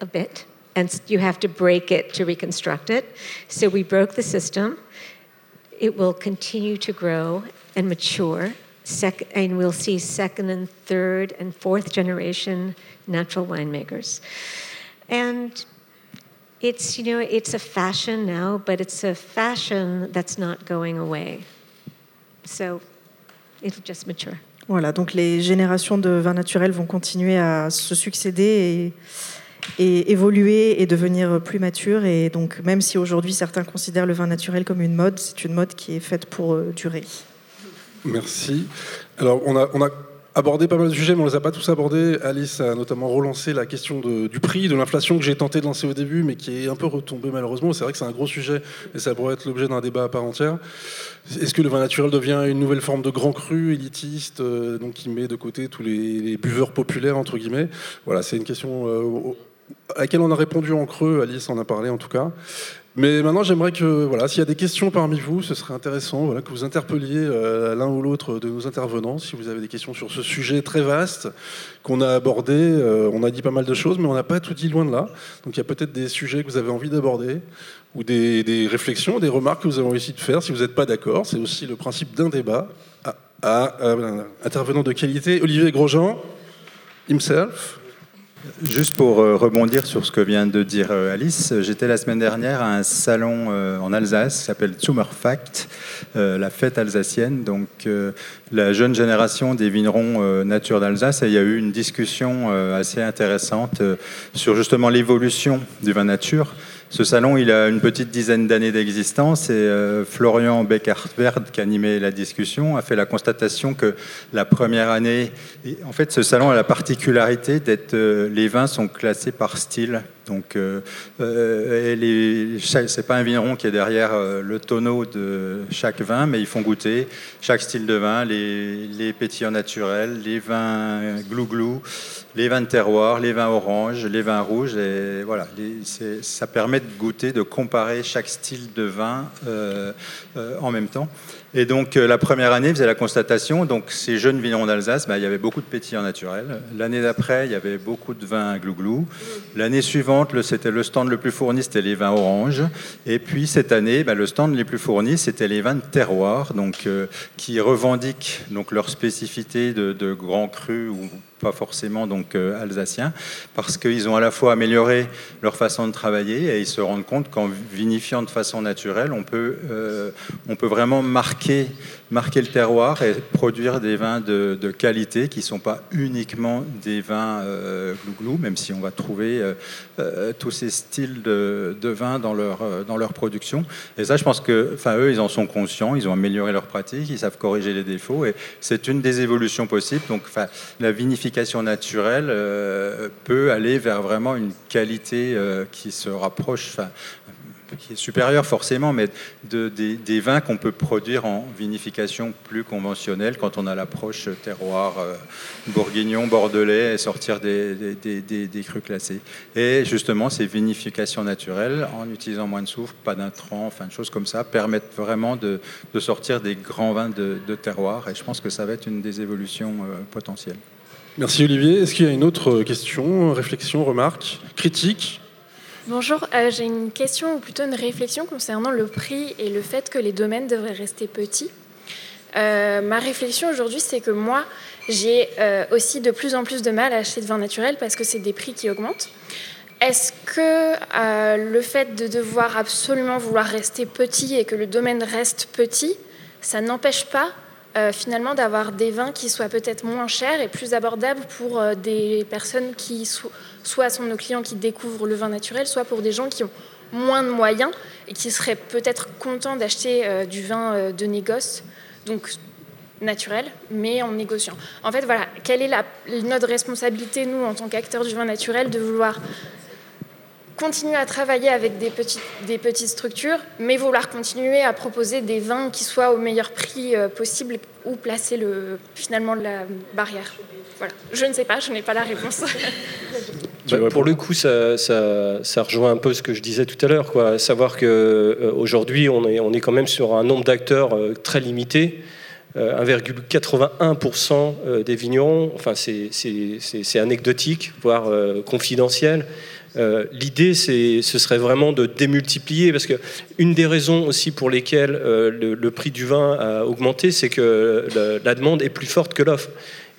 a bit, and you have to break it to reconstruct it. So we broke the system. It will continue to grow and mature. Sec- and we'll see second and third and fourth generation natural winemakers. And it's you know it's a fashion now, but it's a fashion that's not going away. So it'll just mature. Voilà, donc les générations de vins naturels vont continuer à se succéder et, et, évoluer et devenir plus matures. Et donc, même si aujourd'hui certains considèrent le vin naturel comme une mode, c'est une mode qui est faite pour euh, durer. Merci. Alors, on a, on a abordé pas mal de sujets, mais on ne les a pas tous abordés. Alice a notamment relancé la question du prix, de l'inflation que j'ai tenté de lancer au début, mais qui est un peu retombée malheureusement. C'est vrai que c'est un gros sujet et ça pourrait être l'objet d'un débat à part entière. Est-ce que le vin naturel devient une nouvelle forme de grand cru élitiste, euh, donc qui met de côté tous les, buveurs populaires, entre guillemets? Voilà, c'est une question euh, à laquelle on a répondu en creux, Alice en a parlé en tout cas. Mais maintenant, j'aimerais que, voilà, s'il y a des questions parmi vous, ce serait intéressant voilà, que vous interpelliez euh, l'un ou l'autre de nos intervenants. Si vous avez des questions sur ce sujet très vaste qu'on a abordé, euh, on a dit pas mal de choses, mais on n'a pas tout dit loin de là. Donc il y a peut-être des sujets que vous avez envie d'aborder, ou des, réflexions, des remarques que vous avez envie de faire. Si vous n'êtes pas d'accord, c'est aussi le principe d'un débat. À, à, intervenant de qualité, Olivier Grosjean, himself. Juste pour euh, rebondir sur ce que vient de dire euh, Alice, j'étais la semaine dernière à un salon euh, en Alsace qui s'appelle Zummerfact, la fête alsacienne, donc la jeune génération des vignerons nature d'Alsace. Il y a eu une discussion assez intéressante sur justement l'évolution du vin nature Ce salon, il a une petite dizaine d'années d'existence et euh, Florian Beckhardt-Verd, qui animait la discussion, a fait la constatation que la première année, en fait, ce salon a la particularité d'être, euh, les vins sont classés par style. Donc, euh, euh, c'est pas un vigneron qui est derrière euh, le tonneau de chaque vin, mais ils font goûter chaque style de vin, les, les pétillants naturels, les vins glou-glou, les vins de terroir, les vins orange, les vins rouges. Et voilà, ça permet de goûter, de comparer chaque style de vin en même temps. Et donc euh, la première année, faisait la constatation, donc ces jeunes vignerons d'Alsace, bah, il y avait beaucoup de pétillants naturels. L'année d'après, il y avait beaucoup de vins glouglou. L'année suivante, c'était le stand le plus fourni, c'était les vins oranges. Et puis cette année, bah, le stand le plus fourni, c'était les vins de terroir, donc euh, qui revendiquent donc leur spécificité de, de grands crus ou pas forcément donc euh, alsaciens, parce qu'ils ont à la fois amélioré leur façon de travailler et ils se rendent compte qu'en vinifiant de façon naturelle, on peut, euh, on peut vraiment marquer marquer le terroir et produire des vins de, qualité qui ne sont pas uniquement des vins euh, glouglou, même si on va trouver euh, euh, tous ces styles de, vins dans leur, dans leur production. Et ça, je pense que, enfin, eux, ils en sont conscients, ils ont amélioré leurs pratiques, ils savent corriger les défauts, et c'est une des évolutions possibles. Donc, enfin, la vinification naturelle peut aller vers vraiment une qualité qui se rapproche, qui est supérieur forcément, mais de, des, vins qu'on peut produire en vinification plus conventionnelle quand on a l'approche terroir euh, bourguignon, bordelais et sortir des, des, crus classés. Et justement, ces vinifications naturelles, en utilisant moins de soufre, pas d'intrants, enfin de choses comme ça, permettent vraiment de, de sortir des grands vins de, terroir. Et je pense que ça va être une des évolutions euh, potentielles. Merci Olivier. Est-ce qu'il y a une autre question, réflexion, remarque, critique? Bonjour, euh, j'ai une question ou plutôt une réflexion concernant le prix et le fait que les domaines devraient rester petits. Euh, ma réflexion aujourd'hui, c'est que moi, j'ai euh, aussi de plus en plus de mal à acheter de vin naturel parce que c'est des prix qui augmentent. Est-ce que le fait de devoir absolument vouloir rester petit et que le domaine reste petit, ça n'empêche pas finalement d'avoir des vins qui soient peut-être moins chers et plus abordables pour des personnes qui sont soit sont nos clients qui découvrent le vin naturel, soit pour des gens qui ont moins de moyens et qui seraient peut-être contents d'acheter euh, du vin euh, de négoce, donc naturel, mais en négociant. En fait, voilà, quelle est notre responsabilité, nous, en tant qu'acteurs du vin naturel, de vouloir continuer à travailler avec des petites, des petites structures, mais vouloir continuer à proposer des vins qui soient au meilleur prix euh, possible ou placer le, finalement la barrière. Voilà. Je ne sais pas, je n'ai pas la réponse. <laughs> Bah, pour le coup, ça, ça, rejoint un peu ce que je disais tout à l'heure, quoi. Savoir qu'aujourd'hui, euh, on, est, on est quand même sur un nombre d'acteurs euh, très limité. 1,81% des vignerons, enfin c'est anecdotique, voire confidentiel. Euh, l'idée, ce serait vraiment de démultiplier, parce que une des raisons aussi pour lesquelles euh, le, prix du vin a augmenté, c'est que la demande est plus forte que l'offre.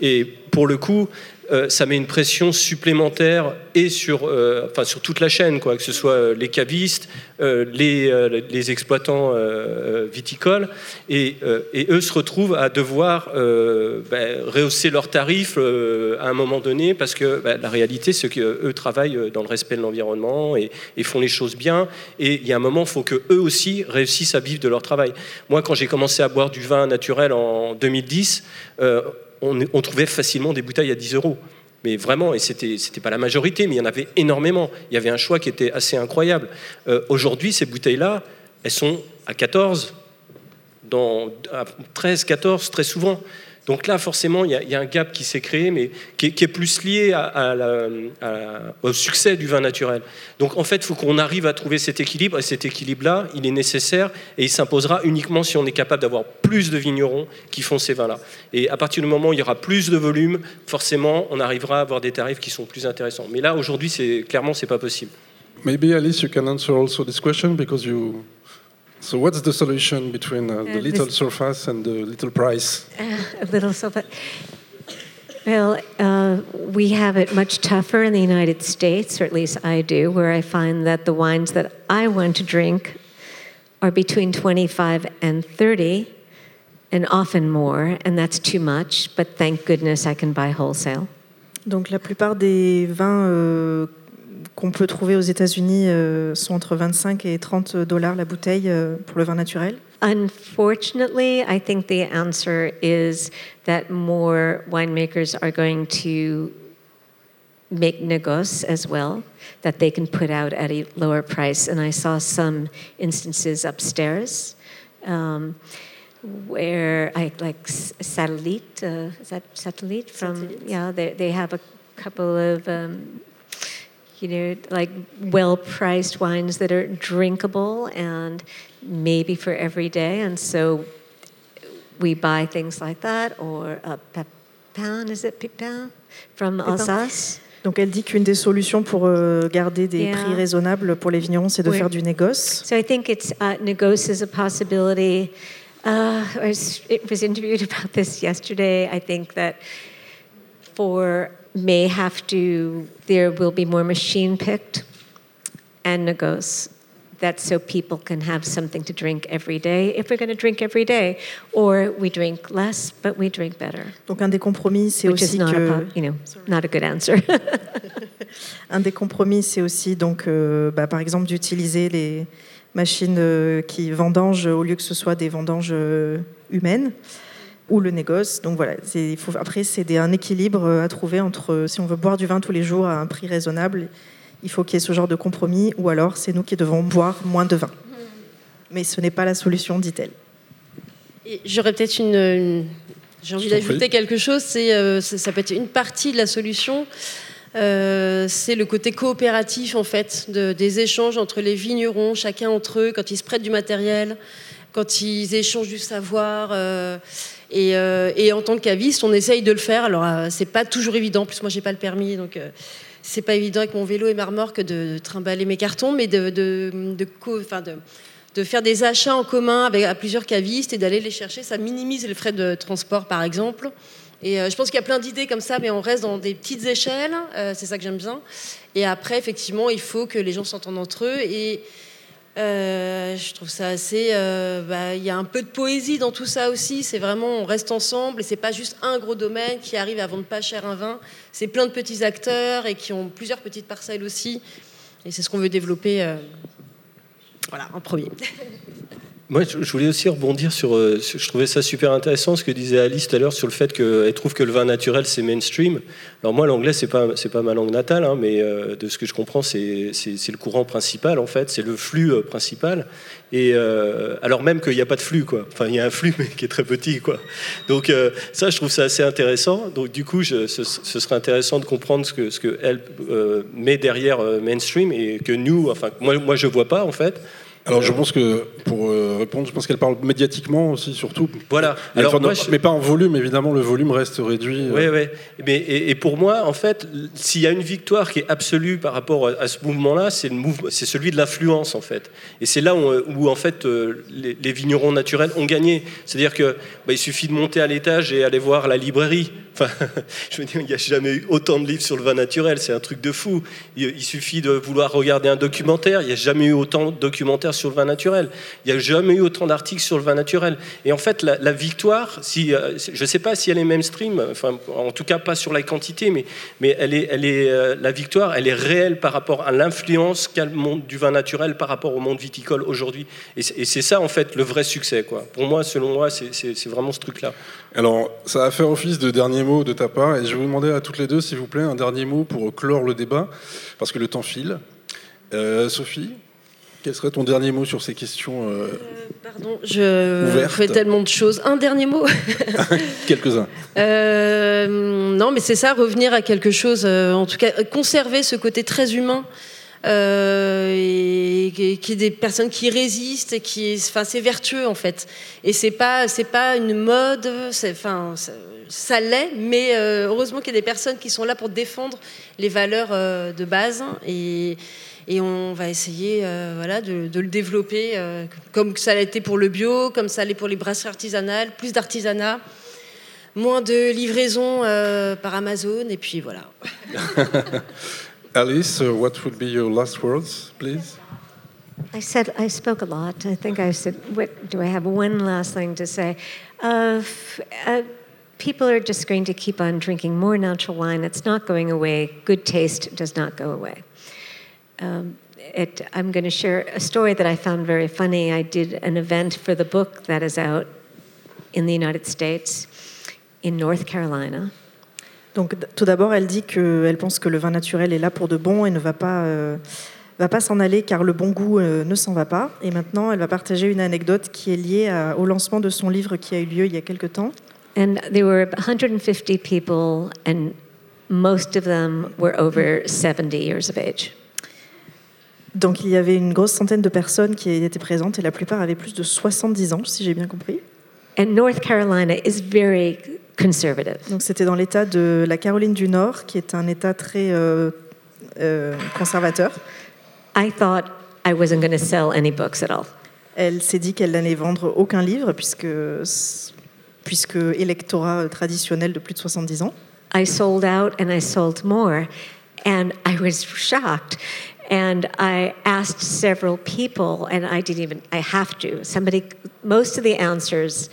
Et pour le coup, euh, ça met une pression supplémentaire et sur, euh, enfin, sur toute la chaîne, quoi, que ce soit euh, les cavistes, les, exploitants viticoles, et, et, eux se retrouvent à devoir ben, rehausser leurs tarifs à un moment donné, parce que ben, la réalité, c'est qu'eux travaillent dans le respect de l'environnement et, et, font les choses bien, et il y a un moment, il faut qu'eux aussi réussissent à vivre de leur travail. Moi, quand j'ai commencé à boire du vin naturel en 2010, on, trouvait facilement des bouteilles à 10 euros. Mais vraiment, et c'était n'était pas la majorité, mais il y en avait énormément. Il y avait un choix qui était assez incroyable. Euh, aujourd'hui, ces bouteilles-là, elles sont à 14, dans, à 13, 14, très souvent. Donc là, forcément, il y, a un gap qui s'est créé, mais qui est, plus lié au succès du vin naturel. Donc en fait, il faut qu'on arrive à trouver cet équilibre, et cet équilibre-là, il est nécessaire, et il s'imposera uniquement si on est capable d'avoir plus de vignerons qui font ces vins-là. Et à partir du moment où il y aura plus de volume, forcément, on arrivera à avoir des tarifs qui sont plus intéressants. Mais là, aujourd'hui, clairement, c'est pas possible. Maybe Alice, you can answer also this question because you So what's the solution between uh, the uh, little surface and the little price? Uh, <laughs> a little surface. Well, uh, we have it much tougher in the United States, or at least I do, where I find that the wines that I want to drink are between 25 and 30, and often more, and that's too much, but thank goodness I can buy wholesale. Donc la plupart des vins euh, qu'on peut trouver aux États-Unis euh, sont entre 25 et 30 dollars la bouteille euh, pour le vin naturel. Unfortunately, I think the answer is that more winemakers are going to make negos as well, that they can put out at a lower price. And I saw some instances upstairs um, where I like S- Satellite, uh, is that Satellite from? Satellite. Yeah, they, they have a couple of. Um, you know, like well priced wines that are drinkable and maybe for every day. And so we buy things like that or a Pepin, is it Pepin from Pépin. Alsace? Donc elle dit qu'une des solutions pour euh, garder des Yeah. prix raisonnables pour les vignerons, c'est de Oui. faire du négoce. So I think it's uh, Negos is a possibility. Uh, I was, it was interviewed about this yesterday. I think that for may have to there will be more machine picked and Negos. That's so people can have something to drink every day. If we're going to drink every day, or we drink less, but we drink better, Donc un des compromis, c'est which is aussi not a que po- you know not a good answer. <laughs> <laughs> un des compromis, c'est aussi donc euh, bah, par exemple d'utiliser les machines euh, qui vendangent au lieu que ce soit des vendanges euh, humaines ou le négoce. Donc voilà, il faut, après c'est un équilibre euh, à trouver entre euh, si on veut boire du vin tous les jours à un prix raisonnable, il faut qu'il y ait ce genre de compromis, ou alors c'est nous qui devons boire moins de vin. Mais ce n'est pas la solution, dit-elle. J'aurais peut-être une, une- J'ai envie d'ajouter quelque chose. C'est, euh, ça, ça peut être une partie de la solution. Euh, c'est le côté coopératif en fait de- des échanges entre les vignerons, chacun entre eux, quand ils se prêtent du matériel, quand ils échangent du savoir. euh, et, euh, et en tant que caviste, on essaye de le faire. Alors euh, c'est pas toujours évident. En plus moi j'ai pas le permis, donc euh, c'est pas évident avec mon vélo et ma remorque de, trimballer mes cartons, mais de, faire des achats en commun avec à plusieurs cavistes et d'aller les chercher, ça minimise les frais de transport par exemple. Et je pense qu'il y a plein d'idées comme ça, mais on reste dans des petites échelles, c'est ça que j'aime bien. Et après, effectivement, il faut que les gens s'entendent entre eux. Et euh, je trouve ça assez. euh, bah, Il y a un peu de poésie dans tout ça aussi. C'est vraiment, on reste ensemble et c'est pas juste un gros domaine qui arrive à vendre pas cher un vin. C'est plein de petits acteurs et qui ont plusieurs petites parcelles aussi. Et c'est ce qu'on veut développer. euh, voilà, en premier. <laughs> Moi, je voulais aussi rebondir sur, euh, sur- Je trouvais ça super intéressant ce que disait Alice tout à l'heure sur le fait qu'elle trouve que le vin naturel c'est mainstream. Alors moi, l'anglais c'est pas c'est pas ma langue natale, hein, mais euh, de ce que je comprends, c'est le courant principal en fait, c'est le flux euh, principal. Et alors même qu'il n'y a pas de flux quoi. Enfin, il y a un flux <laughs> mais qui est très petit quoi. Donc ça, je trouve ça assez intéressant. Donc du coup, ce, ce serait intéressant de comprendre ce que ce que elle met derrière mainstream et que nous, enfin moi moi je vois pas en fait. Alors je pense que, pour euh, répondre, je pense qu'elle parle médiatiquement aussi, surtout. Voilà. Mais, Alors, moi, je- mais pas en volume, évidemment, le volume reste réduit. euh, Oui, oui. Mais, et, et pour moi, en fait, s'il y a une victoire qui est absolue par rapport à, ce mouvement-là, c'est le mouvement, c'est celui de l'influence, en fait. Et c'est là où, où, en fait, euh, les, les vignerons naturels ont gagné. C'est-à-dire que bah, il suffit de monter à l'étage et aller voir la librairie. Enfin, <laughs> je veux dire, il n'y a jamais eu autant de livres sur le vin naturel. C'est un truc de fou. Il, il suffit de vouloir regarder un documentaire. Il n'y a jamais eu autant de documentaires sur le vin naturel. Il n'y a jamais eu autant d'articles sur le vin naturel. Et en fait, la, victoire, si, euh, je ne sais pas si elle est mainstream, enfin, en tout cas pas sur la quantité, mais, mais elle est, elle est, euh, la victoire, elle est réelle par rapport à l'influence qu'a le monde du vin naturel par rapport au monde viticole aujourd'hui. Et c'est ça, en fait, le vrai succès. Quoi. Pour moi, selon moi, c'est vraiment ce truc-là. Alors, ça va faire office de dernier mot de ta part, et je vais vous demander à toutes les deux, s'il vous plaît, un dernier mot pour clore le débat, parce que le temps file. Euh, Sophie, quel serait ton dernier mot sur ces questions euh, Pardon, je Ouverte. fais tellement de choses. Un dernier mot. <laughs> <laughs> Quelques-uns. Euh, non, mais c'est ça, revenir à quelque chose, euh, en tout cas, euh, conserver ce côté très humain. euh, et qui est des personnes qui résistent et qui enfin c'est vertueux en fait et c'est pas c'est pas une mode enfin ça, ça l'est mais euh, heureusement qu'il y a des personnes qui sont là pour défendre les valeurs euh, de base et et on va essayer euh, voilà, de, de le développer euh, comme ça l'a été pour le bio, comme ça l'est pour les brasseries artisanales, plus d'artisanat, moins de livraison euh, par Amazon, et puis voilà. <laughs> Alice, uh, what would be your last words, please? I said I spoke a lot. I think I said. What do I have? One last thing to say? Uh, f- uh, people are just going to keep on drinking more natural wine. It's not going away. Good taste does not go away. Um, it, I'm going to share a story that I found very funny. I did an event for the book that is out in the United States, in North Carolina. Donc, tout d'abord, elle dit qu'elle pense que le vin naturel est là pour de bon et ne va pas, euh, va pas s'en aller car le bon goût euh, ne s'en va pas. Et maintenant, elle va partager une anecdote qui est liée à- au lancement de son livre qui a eu lieu il y a quelque temps. And there were 150 people, and most of them were over 70 years of age. Donc, il y avait une grosse centaine de personnes qui étaient présentes et la plupart avaient plus de 70 ans, si j'ai bien compris. And North Carolina is very conservative. Donc, c'était dans l'état de la Caroline du Nord, qui est un état très euh, euh, conservateur. I thought I wasn't going to sell any books at all. Elle s'est dit qu'elle n'allait vendre aucun livre, puisque, puisque électorat traditionnel de plus de 70 ans. I sold out and I sold more, and I was shocked. And I asked several people, and I didn't even, I have to. Somebody, most of the answers,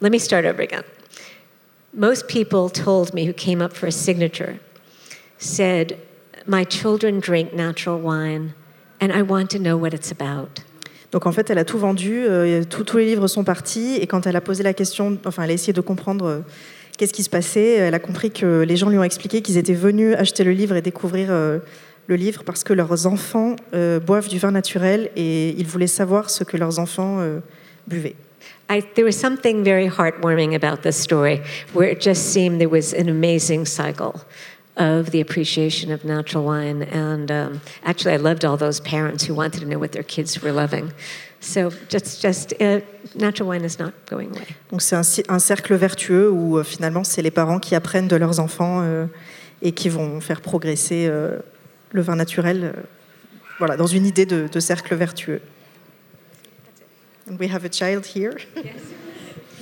let me start over again. Most people told me who came up for a signature said, My children drink natural wine, and I want to know what it's about. Donc en fait, elle a tout vendu, euh, tout- tous les livres sont partis, et quand elle a posé la question, enfin, elle a essayé de comprendre euh, qu'est-ce qui se passait, elle a compris que les gens lui ont expliqué qu'ils étaient venus acheter le livre et découvrir euh, le livre parce que leurs enfants euh, boivent du vin naturel et ils voulaient savoir ce que leurs enfants euh, buvaient. I, there was something very heartwarming about this story where it just seemed there was an amazing cycle of the appreciation of natural wine. And um, actually, I loved all those parents who wanted to know what their kids were loving. So just, just uh, natural wine is not going away. Donc c'est un, cercle vertueux où euh, finalement c'est les parents qui apprennent de leurs enfants euh, et qui vont faire progresser euh, le vin naturel euh, voilà, dans une idée de, de cercle vertueux. And we have a child here.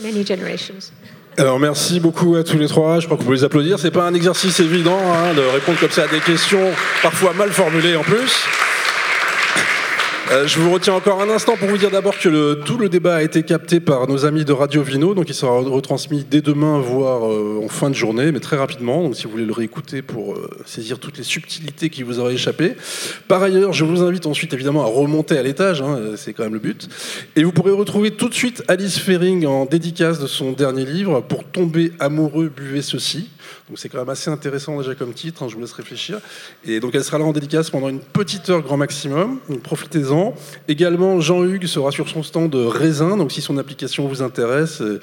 Many generations. Alors merci beaucoup à tous les trois. Je crois qu'on peut les applaudir. C'est pas un exercice évident hein, de répondre comme ça à des questions parfois mal formulées en plus. Euh, je vous retiens encore un instant pour vous dire d'abord que tout le débat a été capté par nos amis de Radio Vino, donc il sera retransmis dès demain, voire euh, en fin de journée, mais très rapidement. Donc si vous voulez le réécouter pour euh, saisir toutes les subtilités qui vous auraient échappé. Par ailleurs, je vous invite ensuite évidemment à remonter à l'étage, hein, c'est quand même le but. Et vous pourrez retrouver tout de suite Alice Fering en dédicace de son dernier livre, Pour tomber amoureux, buvez ceci. Donc c'est quand même assez intéressant déjà comme titre, hein, je vous laisse réfléchir. Et donc elle sera là en dédicace pendant une petite heure grand maximum, profitez-en. Également, Jean-Hugues sera sur son stand Raisin, donc si son application vous intéresse, euh,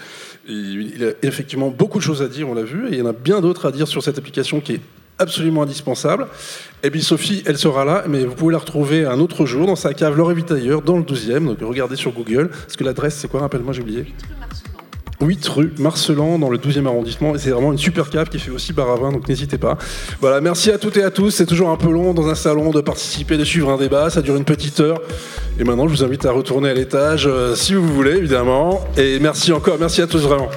il a effectivement beaucoup de choses à dire, on l'a vu, et il y en a bien d'autres à dire sur cette application qui est absolument indispensable. Et puis Sophie, elle sera là, mais vous pouvez la retrouver un autre jour dans sa cave Laure Vitailleur, dans le 12e. Donc regardez sur Google. Parce que l'adresse, c'est quoi? Rappelle-moi, j'ai oublié. 8 rue Marcelan dans le 12e arrondissement. Et c'est vraiment une super cave qui fait aussi bar à vin, donc n'hésitez pas. Voilà, merci à toutes et à tous. C'est toujours un peu long dans un salon de participer, de suivre un débat. Ça dure une petite heure. Et maintenant, je vous invite à retourner à l'étage, euh, si vous voulez, évidemment. Et merci encore, merci à tous vraiment.